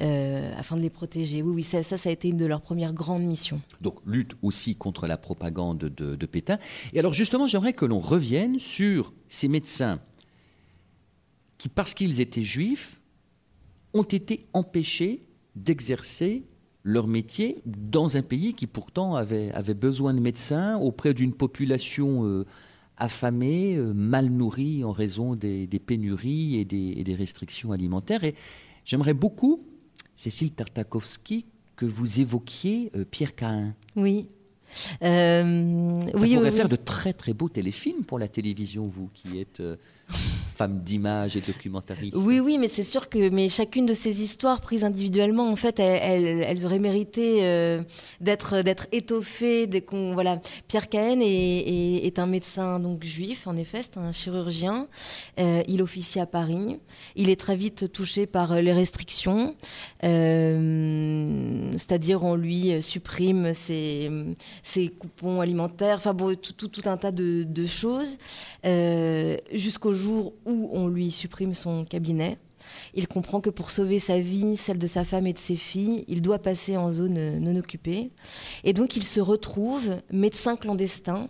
Speaker 2: euh, afin de les protéger. Oui, oui, ça, ça, ça a été une de leurs premières grandes missions.
Speaker 1: Donc lutte aussi contre la propagande de, de Pétain. Et alors justement, j'aimerais que l'on revienne sur ces médecins qui, parce qu'ils étaient juifs, ont été empêchés d'exercer leur métier dans un pays qui pourtant avait, avait besoin de médecins auprès d'une population euh, affamée, euh, mal nourrie en raison des, des pénuries et des, et des restrictions alimentaires. Et j'aimerais beaucoup, Cécile Tartakovsky, que vous évoquiez euh, Pierre Cahin.
Speaker 2: Oui. Euh,
Speaker 1: Ça
Speaker 2: oui,
Speaker 1: pourrait
Speaker 2: oui,
Speaker 1: faire
Speaker 2: oui.
Speaker 1: de très très beaux téléfilms pour la télévision, vous qui êtes euh, femme d'image et documentariste.
Speaker 2: Oui, oui, mais c'est sûr que mais chacune de ces histoires prises individuellement, en fait, elles, elles, auraient mérité euh, d'être d'être étoffées. Voilà, Pierre Cahen est, un médecin donc juif, en effet, c'est un chirurgien. Euh, il officie à Paris. Il est très vite touché par les restrictions, euh, c'est-à-dire on lui supprime ses, coupons alimentaires, enfin bon, tout, un tas de, de choses, euh, jusqu'au jour où on lui supprime son cabinet. Il comprend que pour sauver sa vie, celle de sa femme et de ses filles, il doit passer en zone non occupée. Et donc il se retrouve médecin clandestin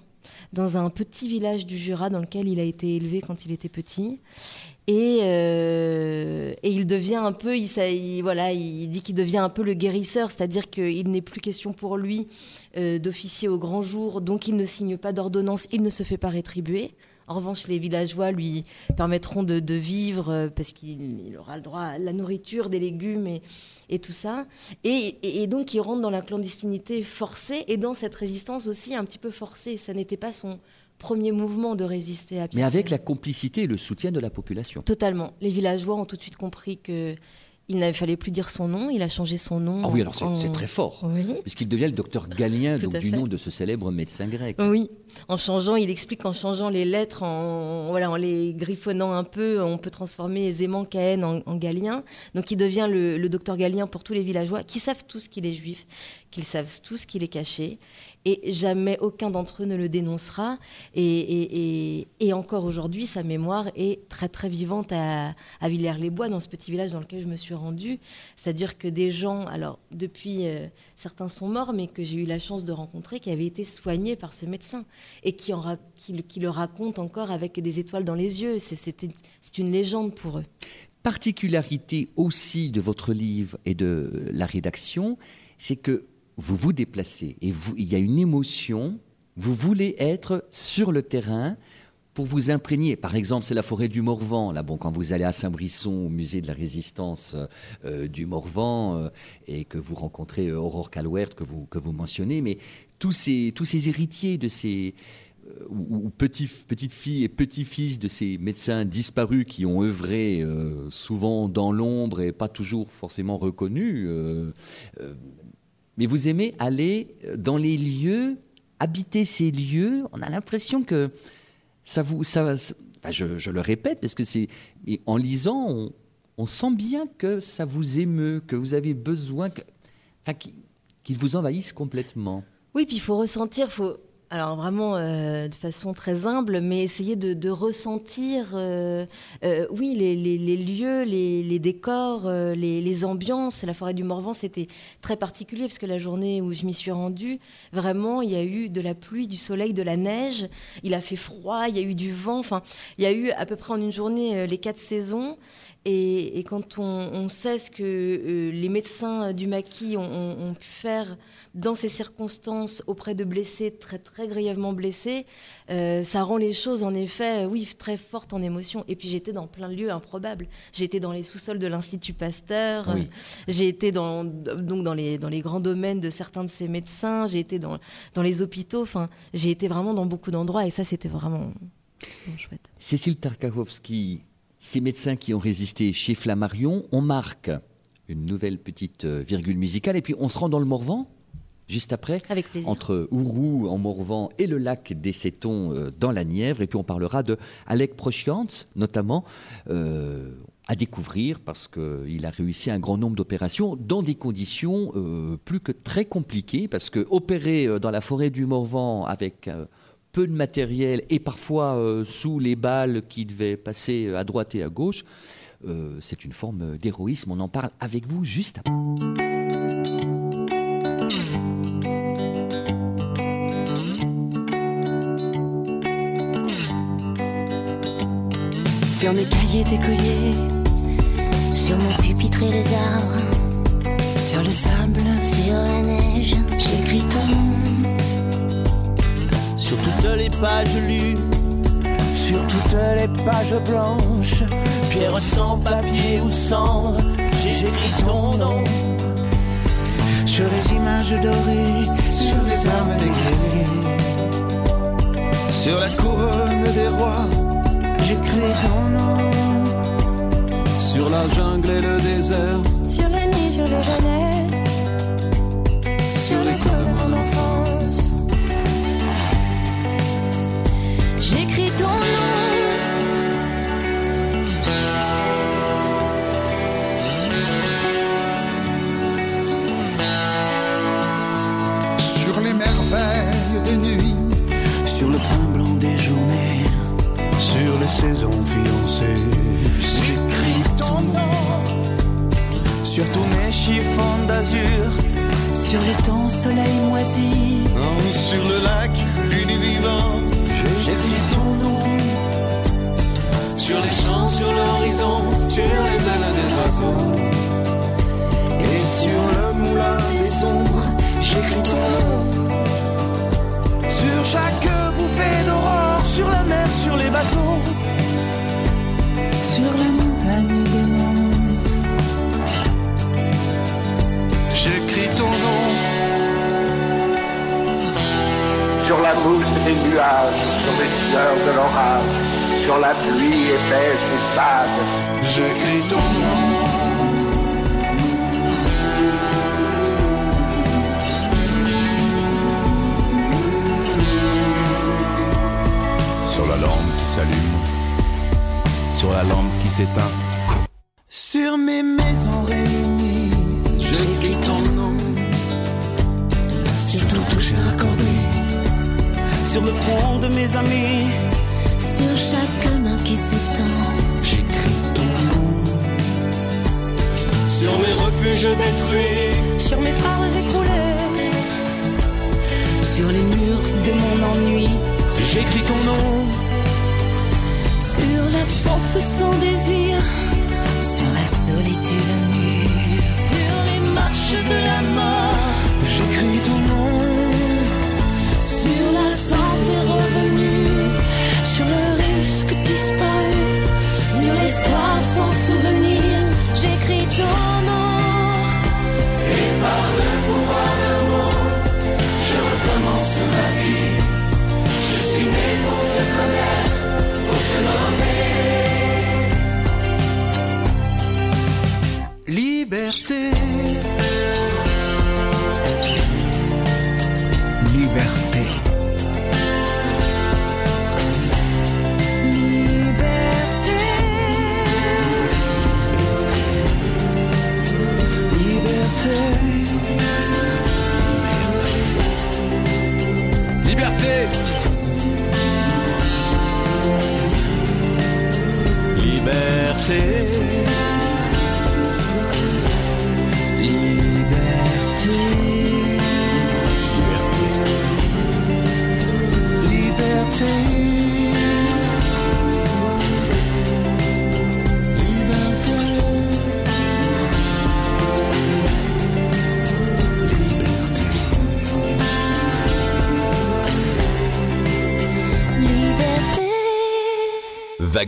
Speaker 2: dans un petit village du Jura dans lequel il a été élevé quand il était petit. Et, euh, et, il devient un peu, il, voilà, il dit qu'il devient un peu le guérisseur, c'est-à-dire qu'il n'est plus question pour lui euh, d'officier au grand jour, donc il ne signe pas d'ordonnance, il ne se fait pas rétribuer. En revanche, les villageois lui permettront de, de vivre euh, parce qu'il aura le droit à la nourriture, des légumes et, et tout ça. Et, et, et, donc, il rentre dans la clandestinité forcée et dans cette résistance aussi un petit peu forcée. Ça n'était pas son premier mouvement de résister à Pierre
Speaker 1: Mais avec la complicité et le soutien de la population.
Speaker 2: Totalement. Les villageois ont tout de suite compris que il ne fallait plus dire son nom, il a changé son nom.
Speaker 1: Ah oui, alors c'est en... très fort.
Speaker 2: Oui.
Speaker 1: Puisqu'il devient le docteur Galien, donc du nom de ce célèbre médecin grec.
Speaker 2: Oui, en changeant, il explique qu'en changeant les lettres, en, voilà, en les griffonnant un peu, on peut transformer aisément Cahen en, en Galien. Donc il devient le, le docteur Galien pour tous les villageois qui savent tous qu'il est juif, qu'ils savent tous qu'il est caché et jamais aucun d'entre eux ne le dénoncera. Et, encore aujourd'hui, sa mémoire est très très vivante à, à Villers-les-Bois, dans ce petit village dans lequel je me suis rendue. C'est-à-dire que des gens, alors depuis, euh, certains sont morts, mais que j'ai eu la chance de rencontrer, qui avaient été soignés par ce médecin et qui, en, qui, qui le racontent encore avec des étoiles dans les yeux. C'est une légende pour eux.
Speaker 1: Particularité aussi de votre livre et de la rédaction, c'est que vous vous déplacez et il y a une émotion, vous voulez être sur le terrain pour vous imprégner. Par exemple, c'est la forêt du Morvan. Là, bon, quand vous allez à Saint-Brisson, au musée de la résistance euh, du Morvan, euh, et que vous rencontrez euh, Aurore Calwert, que vous, que vous mentionnez, mais tous ces, tous ces héritiers de ces euh, ou, ou petites petite filles et petits-fils de ces médecins disparus qui ont œuvré euh, souvent dans l'ombre et pas toujours forcément reconnus. Euh, mais vous aimez aller dans les lieux, habiter ces lieux. On a l'impression que ça vous. Ça, ça je, le répète, parce que c'est. En lisant, on, sent bien que ça vous émeut, que vous avez besoin. Enfin, qu'il qu vous envahisse complètement.
Speaker 2: Oui, puis il faut ressentir, faut alors vraiment euh, de façon très humble, mais essayer de, ressentir, euh, euh, oui, les, lieux, les, décors, les, ambiances. La forêt du Morvan, c'était très particulier parce que la journée où je m'y suis rendue, vraiment, il y a eu de la pluie, du soleil, de la neige. Il a fait froid, il y a eu du vent. Enfin, il y a eu à peu près en une journée les quatre saisons. Et, quand on, sait ce que les médecins du maquis ont pu faire dans ces circonstances auprès de blessés très très grièvement blessés, euh, ça rend les choses en effet, oui, très fortes en émotion. Et puis j'étais dans plein de lieux improbables. J'étais dans les sous-sols de l'Institut Pasteur,
Speaker 1: oui.
Speaker 2: j'ai été dans, donc dans les, dans les grands domaines de certains de ces médecins, j'ai été dans, dans les hôpitaux, enfin, j'ai été vraiment dans beaucoup d'endroits et ça c'était vraiment, vraiment chouette.
Speaker 1: Cécile Tarkowski, ces médecins qui ont résisté chez Flammarion, on marque une nouvelle petite euh, virgule musicale et puis on se rend dans le Morvan juste après, entre Ourou en Morvan et le lac des Sétons euh, dans la Nièvre. Et puis on parlera de Alec Prochians, notamment, euh, à découvrir parce qu'il a réussi un grand nombre d'opérations dans des conditions euh, plus que très compliquées. Parce que opérer dans la forêt du Morvan avec peu de matériel et parfois sous les balles qui devaient passer à droite et à gauche, c'est une forme d'héroïsme. On en parle avec vous juste après.
Speaker 6: Sur mes cahiers d'écolier, sur mon pupitre et les arbres, sur le sable, sur la neige, j'écris ton nom.
Speaker 7: Sur toutes les pages lues,
Speaker 8: sur toutes les pages blanches,
Speaker 7: pierre sans papier ou cendre, j'écris ton nom.
Speaker 8: Sur les images dorées, sur les armes des guerriers,
Speaker 7: sur la couronne des rois
Speaker 8: j'ai j'écris ton nom.
Speaker 9: Sur la jungle et le désert,
Speaker 6: Sur la nuit, sur le jamais.
Speaker 9: Les
Speaker 6: j'écris ton nom.
Speaker 8: Sur
Speaker 7: tous mes chiffons d'azur,
Speaker 6: Sur le temps, soleil moisi.
Speaker 8: Sur le lac, lune vivante,
Speaker 7: j'écris ton nom.
Speaker 9: Sur les champs, sur l'horizon, sur les ailes des oiseaux.
Speaker 7: Et sur le moulin des ombres, j'écris ton nom.
Speaker 8: sur chaque bouffée d'aurore, sur la mer, sur les bateaux.
Speaker 10: Nuages, sur les sueurs de l'orage, sur la pluie épaisse des spades.
Speaker 8: J'écris ton nom.
Speaker 9: Sur la lampe qui s'allume, sur la lampe qui s'éteint.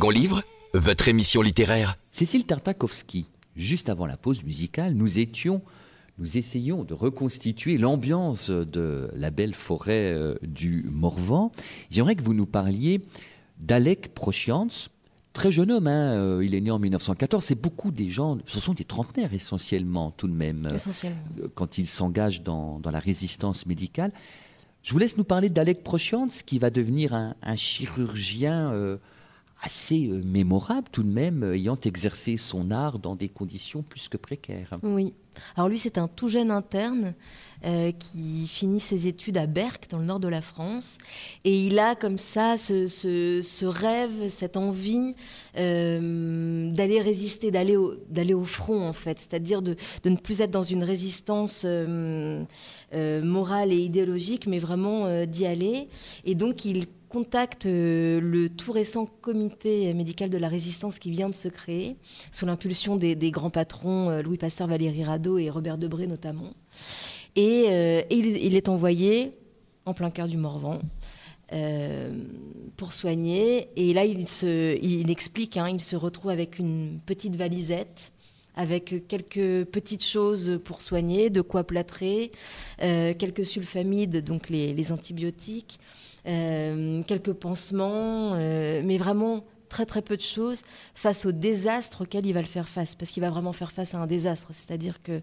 Speaker 4: Wagon Livre, votre émission littéraire.
Speaker 1: Cécile Tartakovsky, juste avant la pause musicale, nous étions, nous essayions de reconstituer l'ambiance de la belle forêt euh, du Morvan. J'aimerais que vous nous parliez d'Alec Prochians, très jeune homme, hein, euh, il est né en 1914, c'est beaucoup des gens, ce sont des trentenaires essentiellement tout de même, euh,
Speaker 2: Essentiellement.
Speaker 1: euh, quand ils s'engagent dans, dans la résistance médicale. Je vous laisse nous parler d'Alec Prochians, qui va devenir un, un chirurgien euh, assez euh, mémorable tout de même, euh, ayant exercé son art dans des conditions plus que précaires.
Speaker 2: Oui. Alors lui, c'est un tout jeune interne euh, qui finit ses études à Berck, dans le nord de la France. Et il a comme ça ce, ce- rêve, cette envie d'aller résister, d'aller au, au front, en fait. C'est-à-dire de, de ne plus être dans une résistance morale et idéologique, mais vraiment d'y aller. Et donc, il contacte euh, le tout récent comité médical de la résistance qui vient de se créer, sous l'impulsion des, grands patrons euh, Louis Pasteur, Valérie Radeau et Robert Debré notamment. Et, euh, il, est envoyé en plein cœur du Morvan pour soigner. Et là, il, explique, hein, il se retrouve avec une petite valisette avec quelques petites choses pour soigner, de quoi plâtrer, quelques sulfamides, donc les, antibiotiques, quelques pansements, euh, mais vraiment très très peu de choses face au désastre auquel il va le faire face, parce qu'il va vraiment faire face à un désastre. C'est-à-dire que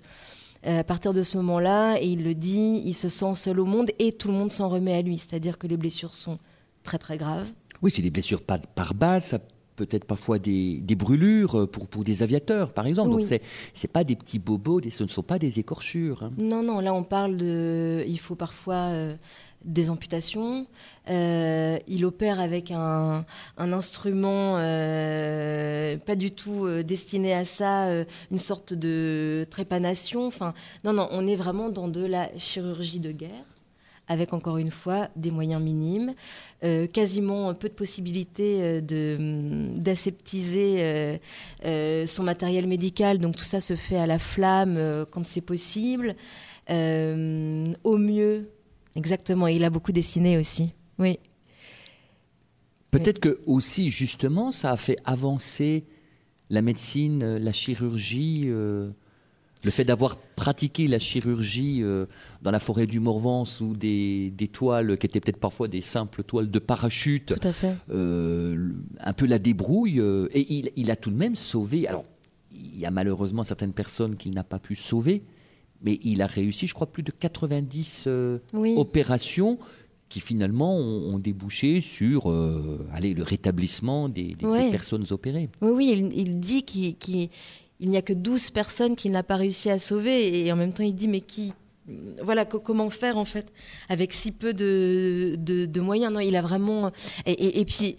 Speaker 2: euh, à partir de ce moment-là, et il le dit, il se sent seul au monde et tout le monde s'en remet à lui. C'est-à-dire que les blessures sont très très graves.
Speaker 1: Oui, c'est des blessures par, par balle, ça peut être parfois des, des brûlures euh, pour, pour des aviateurs, par exemple. Donc
Speaker 2: Oui.
Speaker 1: c'est c'est pas des petits bobos, des- ce ne sont pas des écorchures. hein.
Speaker 2: Non, non, là on parle de. Il faut parfois euh, des amputations. Euh, il opère avec un, instrument euh, pas du tout euh, destiné à ça, une sorte de trépanation. Enfin, non, non, on est vraiment dans de la chirurgie de guerre. Avec encore une fois des moyens minimes, quasiment peu de possibilités de, d'aseptiser son matériel médical. Donc tout ça se fait à la flamme quand c'est possible. Au mieux, exactement. Il a beaucoup dessiné aussi. Oui.
Speaker 1: Peut-être que aussi, justement, ça a fait avancer la médecine, euh, la chirurgie. euh, le fait d'avoir pratiqué la chirurgie euh, dans la forêt du Morvan sous des, des toiles qui étaient peut-être parfois des simples toiles de parachute,
Speaker 2: Tout à fait.
Speaker 1: euh, un peu la débrouille. et il, il a tout de même sauvé. Alors, il y a malheureusement certaines personnes qu'il n'a pas pu sauver, mais il a réussi, je crois, plus de 90 euh,
Speaker 2: Oui.
Speaker 1: opérations qui finalement ont, ont débouché sur euh, allez, le rétablissement des, des- des
Speaker 2: Ouais.
Speaker 1: personnes opérées.
Speaker 2: Oui, oui, il, il dit qu'il qu'il- il n'y a que 12 personnes qu'il n'a pas réussi à sauver. Et en même temps, il dit, mais qui. Voilà, co- comment faire en fait avec si peu de, de, de moyens? Non, il a vraiment. Et, et- et puis,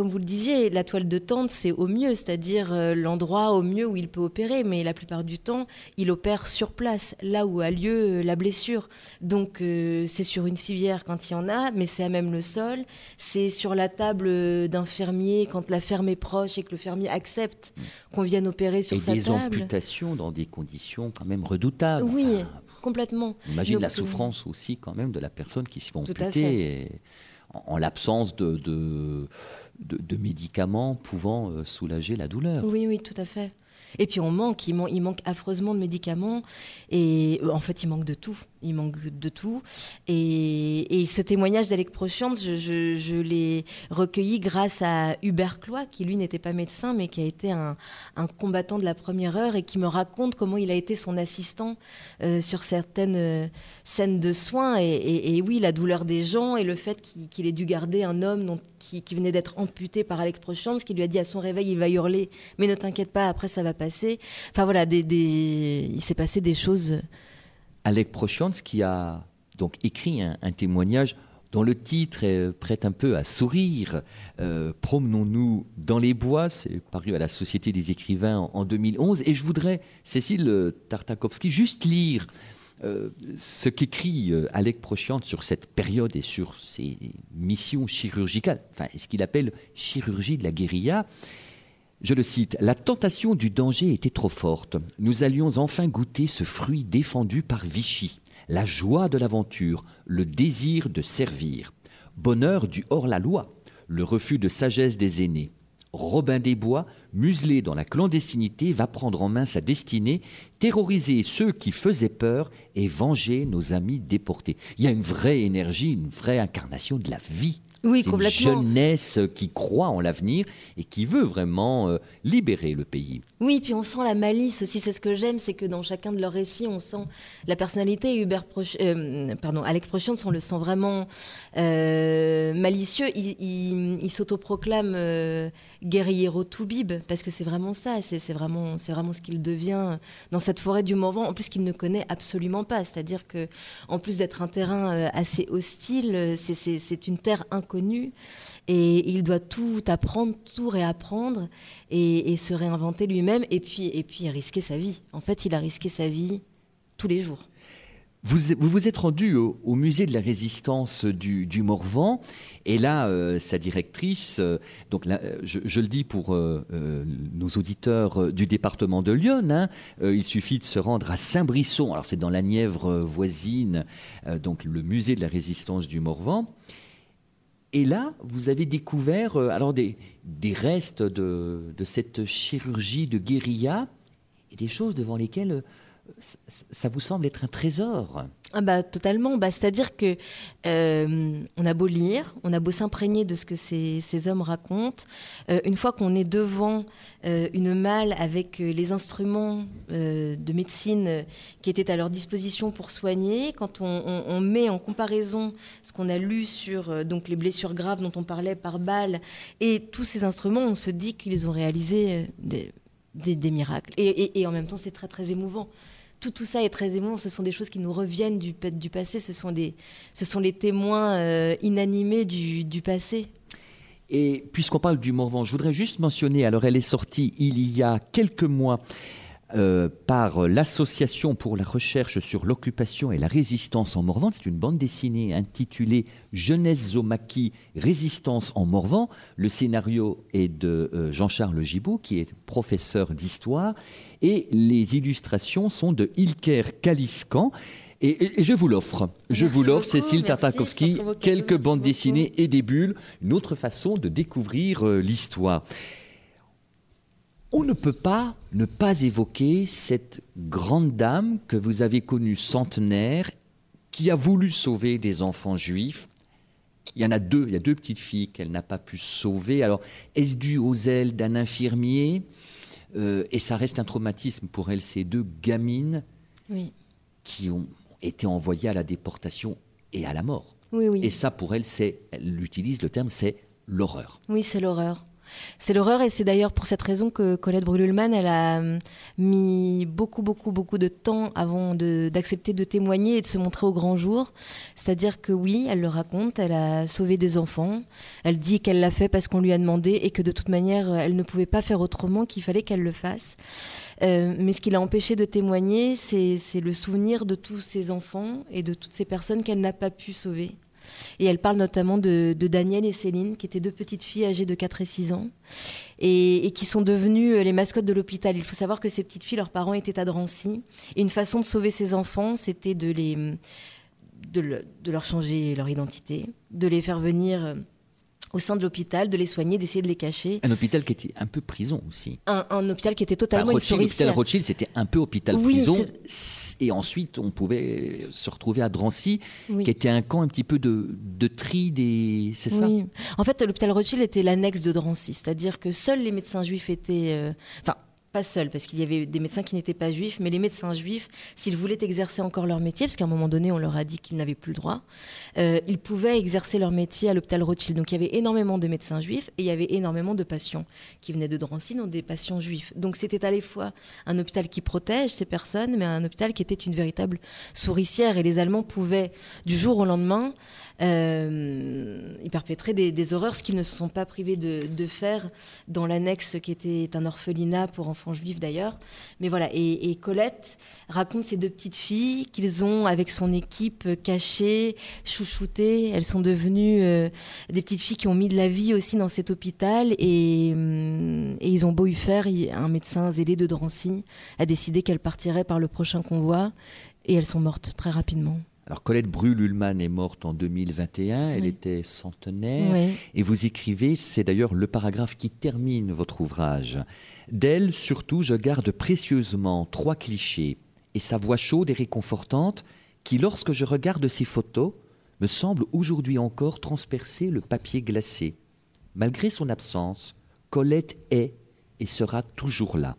Speaker 2: comme vous le disiez, la toile de tente, c'est au mieux, c'est-à-dire euh, l'endroit au mieux où il peut opérer. Mais la plupart du temps, il opère sur place, là où a lieu euh, la blessure. Donc, euh, c'est sur une civière quand il y en a, mais c'est à même le sol. C'est sur la table d'un fermier quand la ferme est proche et que le fermier accepte qu'on vienne opérer sur
Speaker 1: et
Speaker 2: sa
Speaker 1: des
Speaker 2: table.
Speaker 1: amputations dans des conditions quand même redoutables.
Speaker 2: Oui,
Speaker 1: Enfin,
Speaker 2: complètement.
Speaker 1: Imagine
Speaker 2: Donc,
Speaker 1: la souffrance aussi quand même de la personne qui
Speaker 2: Tout à
Speaker 1: amputer et en, en l'absence de, de, de- médicaments pouvant euh, soulager la douleur.
Speaker 2: Oui, oui, tout à fait. Et puis on manque, il, man- il manque affreusement de médicaments et euh, en fait il manque de tout, il manque de tout. Et, ce témoignage d'Alec Prochant, je, l'ai recueilli grâce à Hubert Cloy, qui lui n'était pas médecin mais qui a été un, combattant de la première heure et qui me raconte comment il a été son assistant euh, sur certaines euh, scènes de soins. Et, oui, la douleur des gens et le fait qu'il ait dû garder un homme qui, venait d'être amputé par Alec Prochant, qui lui a dit à son réveil il va hurler, mais ne t'inquiète pas, après ça va passer. Enfin voilà, des, des- il s'est passé des choses.
Speaker 1: Alec Prochantz qui a donc écrit un, témoignage dont le titre est- prête un peu à sourire. Euh, Promenons-nous dans les bois, c'est paru à la Société des écrivains en, en 2011. Et je voudrais, Cécile Tartakovsky, juste lire euh, ce qu'écrit euh, Alec Prochantz sur cette période et sur ses missions chirurgicales, enfin, ce qu'il appelle chirurgie de la guérilla. Je le cite, La tentation du danger était trop forte. Nous allions enfin goûter ce fruit défendu par Vichy, la joie de l'aventure, le désir de servir. Bonheur du hors-la-loi, le refus de sagesse des aînés. Robin des Bois, muselé dans la clandestinité, va prendre en main sa destinée, terroriser ceux qui faisaient peur et venger nos amis déportés. Il y a une vraie énergie, une vraie incarnation de la vie.
Speaker 2: Oui,
Speaker 1: C'est une
Speaker 2: complètement.
Speaker 1: jeunesse qui croit en l'avenir et qui veut vraiment euh, libérer le pays.
Speaker 2: Oui, puis on sent la malice aussi. C'est ce que j'aime, c'est que dans chacun de leurs récits, on sent la personnalité. Hubert Proch- euh, pardon, Alec Prochant, on le sent vraiment euh, malicieux. Il, il- il s'autoproclame guerriero Toubib parce que c'est vraiment ça. C'est c'est vraiment, c'est vraiment ce qu'il devient dans cette forêt du Morvan. En plus, qu'il ne connaît absolument pas. C'est-à-dire que, en plus d'être un terrain assez hostile, c'est- c'est c'est une terre inconnue et il doit tout apprendre, tout réapprendre et, se réinventer lui-même et puis, et puis risquer sa vie. En fait, il a risqué sa vie tous les jours.
Speaker 1: Vous vous, êtes rendu au, musée de la résistance du, Morvan et là, euh, sa directrice, euh, donc euh, je, le dis pour nos auditeurs du département de Lyon, hein, il suffit de se rendre à Saint-Brisson, alors c'est dans la Nièvre voisine, donc le musée de la résistance du Morvan. Et là, vous avez découvert euh, alors des, restes de, cette chirurgie de guérilla et des choses devant lesquelles c- ça vous semble être un trésor.
Speaker 2: Ah bah totalement. Bah, C'est-à-dire que euh, on a beau lire, on a beau s'imprégner de ce que ces, hommes racontent, euh, une fois qu'on est devant euh, une malle avec euh, les instruments de médecine qui étaient à leur disposition pour soigner, quand on, met en comparaison ce qu'on a lu sur les blessures graves dont on parlait par balle et tous ces instruments, on se dit qu'ils ont réalisé des, miracles. Et, et- et en même temps, c'est très très émouvant tout, tout ça est très émouvant. Ce sont des choses qui nous reviennent du, pa- du passé. Ce sont, des, ce sont les témoins euh, inanimés du, du passé.
Speaker 1: Et puisqu'on parle du Morvan, je voudrais juste mentionner, alors elle est sortie il y a quelques mois euh, par l'Association pour la recherche sur l'occupation et la résistance en Morvan. C'est une bande dessinée intitulée Jeunesse Zomaki, Résistance en Morvan. Le scénario est de euh, Jean-Charles Gibault, qui est professeur d'histoire, et les illustrations sont de Ilker Kaliskan. Et, et- et je vous l'offre. Je
Speaker 2: Merci
Speaker 1: vous l'offre, Cécile Tartakovsky, quelques bandes
Speaker 2: beaucoup.
Speaker 1: dessinées et des bulles, une autre façon de découvrir euh, l'histoire. On ne peut pas ne pas évoquer cette grande dame que vous avez connue centenaire, qui a voulu sauver des enfants juifs. Il y en a deux, il y a deux petites filles qu'elle n'a pas pu sauver. Alors, est-ce dû aux ailes d'un infirmier? Euh, Et ça reste un traumatisme pour elle, ces deux gamines
Speaker 2: Oui,
Speaker 1: qui ont été envoyées à la déportation et à la mort.
Speaker 2: oui, oui.
Speaker 1: Et ça, pour elle, c'est, elle utilise le terme, c'est l'horreur.
Speaker 2: Oui, c'est l'horreur. C'est l'horreur et c'est d'ailleurs pour cette raison que Colette Brululman, elle a hum, mis beaucoup, beaucoup, beaucoup de temps avant d'accepter de, témoigner et de se montrer au grand jour. C'est-à-dire que oui, elle le raconte, elle a sauvé des enfants. Elle dit qu'elle l'a fait parce qu'on lui a demandé et que de toute manière, elle ne pouvait pas faire autrement, qu'il fallait qu'elle le fasse. Euh, mais ce qui l'a empêché de témoigner, c'est le souvenir de tous ces enfants et de toutes ces personnes qu'elle n'a pas pu sauver. Et elle parle notamment de, de Daniel et Céline, qui étaient deux petites filles âgées de 4 et 6 ans, et, qui sont devenues euh, les mascottes de l'hôpital. Il faut savoir que ces petites filles, leurs parents étaient à Drancy, et une façon de sauver ces enfants, c'était de, les, de, le- de leur changer leur identité, de les faire venir euh, au sein de l'hôpital, de les soigner, d'essayer de les cacher.
Speaker 1: Un hôpital qui était un peu prison aussi.
Speaker 2: Un, un hôpital qui était
Speaker 1: Enfin,
Speaker 2: totalement
Speaker 1: Rothschild, l'hôpital. Rothschild, c'était un peu hôpital
Speaker 2: Oui,
Speaker 1: prison. Et ensuite, on pouvait se retrouver à Drancy,
Speaker 2: Oui.
Speaker 1: qui était un camp un petit peu de, de tri des. C'est ça?
Speaker 2: Oui. En fait, l'hôpital Rothschild était l'annexe de Drancy, c'est-à-dire que seuls les médecins juifs étaient. euh, Enfin, pas seuls, parce qu'il y avait des médecins qui n'étaient pas juifs, mais les médecins juifs, s'ils voulaient exercer encore leur métier, parce qu'à un moment donné, on leur a dit qu'ils n'avaient plus le droit, euh, ils pouvaient exercer leur métier à l'hôpital Rothschild. Donc il y avait énormément de médecins juifs et il y avait énormément de patients qui venaient de Drancy, donc des patients juifs. Donc c'était à la fois un hôpital qui protège ces personnes, mais un hôpital qui était une véritable souricière. Et les Allemands pouvaient, du jour au lendemain, euh, perpétrer des, horreurs, ce qu'ils ne se sont pas privés de, faire dans l'annexe qui était un orphelinat pour enfants juifs d'ailleurs. Mais voilà, et, et Colette raconte ces deux petites filles qu'ils ont, avec son équipe, cachées, chouchoutées. Elles sont devenues euh, des petites filles qui ont mis de la vie aussi dans cet hôpital. Et, hum, et ils ont beau y faire, il- un médecin zélé de Drancy a décidé qu'elles partiraient par le prochain convoi. Et elles sont mortes très rapidement.
Speaker 1: Alors, Colette Brul-Ullmann est morte en 2021. Elle
Speaker 2: Oui.
Speaker 1: était centenaire.
Speaker 2: Oui.
Speaker 1: Et vous écrivez, c'est d'ailleurs le paragraphe qui termine votre ouvrage. D'elle, surtout, je garde précieusement trois clichés et sa voix chaude et réconfortante qui, lorsque je regarde ses photos, me semble aujourd'hui encore transpercer le papier glacé. Malgré son absence, Colette est et sera toujours là,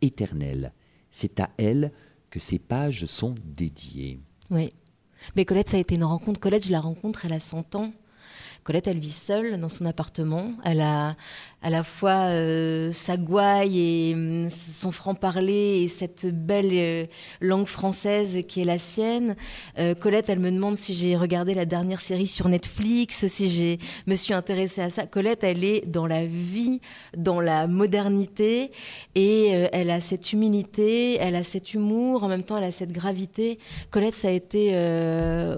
Speaker 1: éternelle. C'est à elle que ces pages sont dédiées.
Speaker 2: Oui. Mais Colette, ça a été une rencontre. Colette, je la rencontre, elle a 100 ans. Colette, elle vit seule dans son appartement. Elle a à la fois euh, sa gouaille et hum, son franc-parler et cette belle euh, langue française qui est la sienne. Euh, Colette, elle me demande si j'ai regardé la dernière série sur Netflix, si j'ai me suis intéressée à ça. Colette, elle est dans la vie, dans la modernité et elle a cette humilité, elle a cet humour, en même temps elle a cette gravité. Colette, ça a été,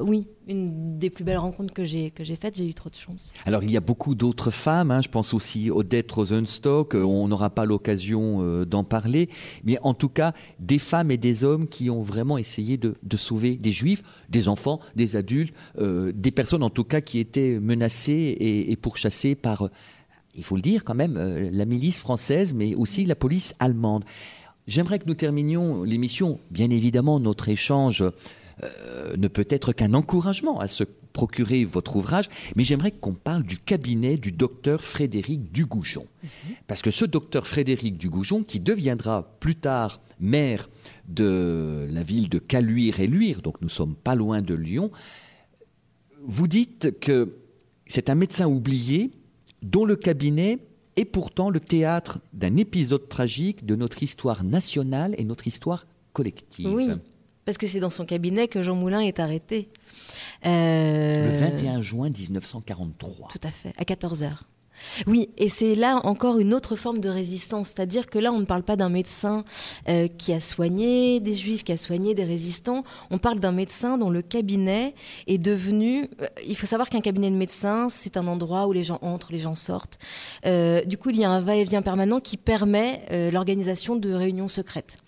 Speaker 2: oui, une des plus belles rencontres que j'ai que j'ai faites. J'ai eu trop de chance.
Speaker 1: Alors il y a beaucoup d'autres femmes, hein, je pense aussi Odette Rosenstock, euh, on n'aura pas l'occasion euh, d'en parler, mais en tout cas des femmes et des hommes qui ont vraiment essayé de, sauver des juifs, des enfants, des adultes, euh, des personnes en tout cas qui étaient menacées et, pourchassées par, il faut le dire quand même, la milice française, mais aussi la police allemande. J'aimerais que nous terminions l'émission. Bien évidemment, notre échange euh, ne peut être qu'un encouragement à se procurer votre ouvrage, mais j'aimerais qu'on parle du cabinet du docteur Frédéric Dugoujon. Parce que ce docteur Frédéric Dugoujon, qui deviendra plus tard maire de la ville de Caluire et Luire, donc nous sommes pas loin de Lyon, vous dites que c'est un médecin oublié dont le cabinet est pourtant le théâtre d'un épisode tragique de notre histoire nationale et notre histoire collective.
Speaker 2: Oui, parce que c'est dans son cabinet que Jean Moulin est arrêté. Euh,
Speaker 1: Le 21 juin 1943.
Speaker 2: Tout à fait, à 14 heures. Oui, et c'est là encore une autre forme de résistance, c'est-à-dire que là, on ne parle pas d'un médecin euh, qui a soigné des juifs, qui a soigné des résistants, on parle d'un médecin dont le cabinet est devenu... euh, il faut savoir qu'un cabinet de médecin, c'est un endroit où les gens entrent, les gens sortent. Euh, du coup, il y a un va-et-vient permanent qui permet l'organisation de réunions secrètes.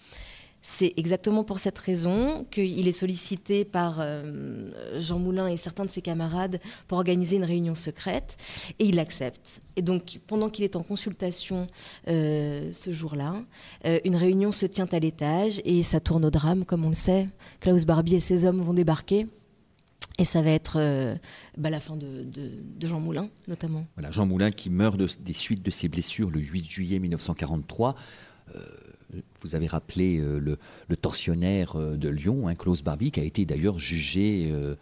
Speaker 2: C'est exactement pour cette raison qu'il est sollicité par euh, Jean Moulin et certains de ses camarades pour organiser une réunion secrète et il accepte. Et donc, pendant qu'il est en consultation euh, ce jour-là, euh, une réunion se tient à l'étage et ça tourne au drame, comme on le sait. Klaus Barbie et ses hommes vont débarquer. Et ça va être bah, la fin de, Jean Moulin, notamment.
Speaker 1: Voilà, Jean Moulin qui meurt de- des suites de ses blessures le 8 juillet 1943. Euh, vous avez rappelé euh, le, le tortionnaire euh, de Lyon, hein, Klaus Barbie, qui a été d'ailleurs jugé euh,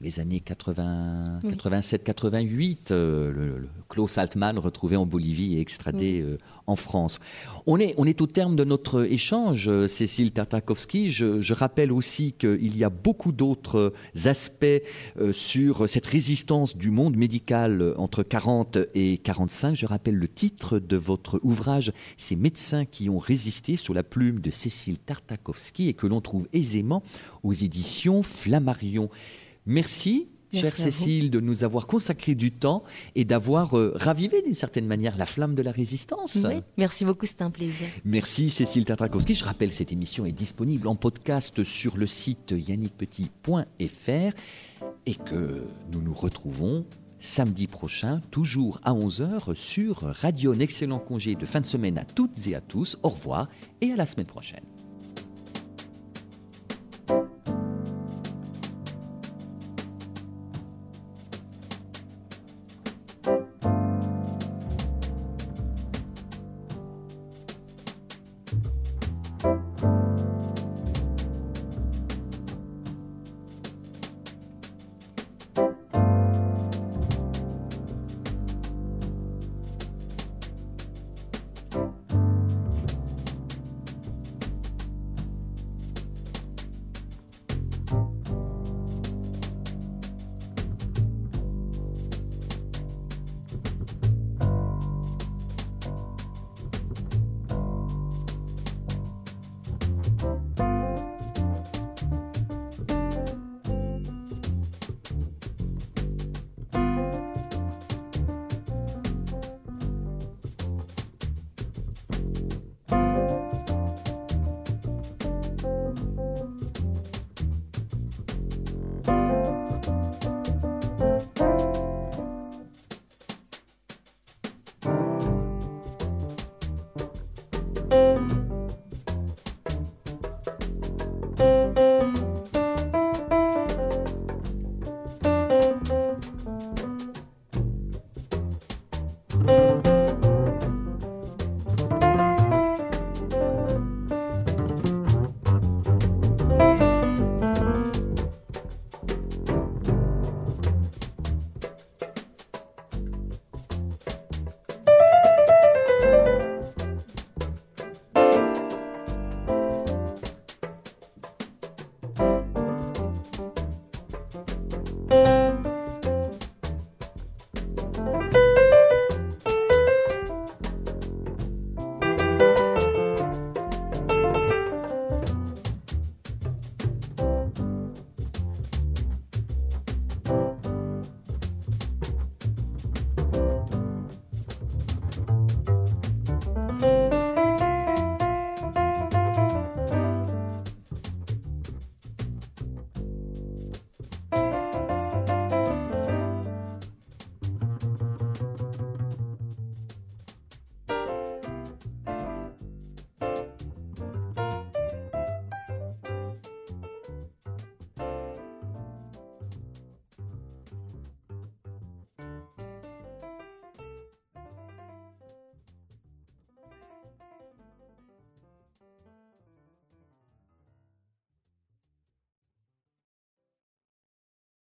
Speaker 1: dans les années 80,
Speaker 2: Oui.
Speaker 1: 87-88. euh, le, le Klaus Altmann retrouvé en Bolivie et extradé euh, en France. On est, on est au terme de notre échange, euh, Cécile Tartakovsky. Je, je rappelle aussi qu'il y a beaucoup d'autres aspects sur cette résistance du monde médical entre 40 et 45. Je rappelle le titre de votre ouvrage, Ces médecins qui ont résisté, sous la plume de Cécile Tartakovsky et que l'on trouve aisément aux éditions Flammarion. Merci, chère Cécile, de nous avoir consacré du temps et d'avoir euh, ravivé d'une certaine manière la flamme de la résistance.
Speaker 2: Merci beaucoup, c'était un plaisir.
Speaker 1: Merci Cécile Tatrakowski. Je rappelle, que cette émission est disponible en podcast sur le site yannickpetit.fr et que nous nous retrouvons samedi prochain, toujours à 11h sur Radio. Un excellent congé de fin de semaine à toutes et à tous. Au revoir et à la semaine prochaine.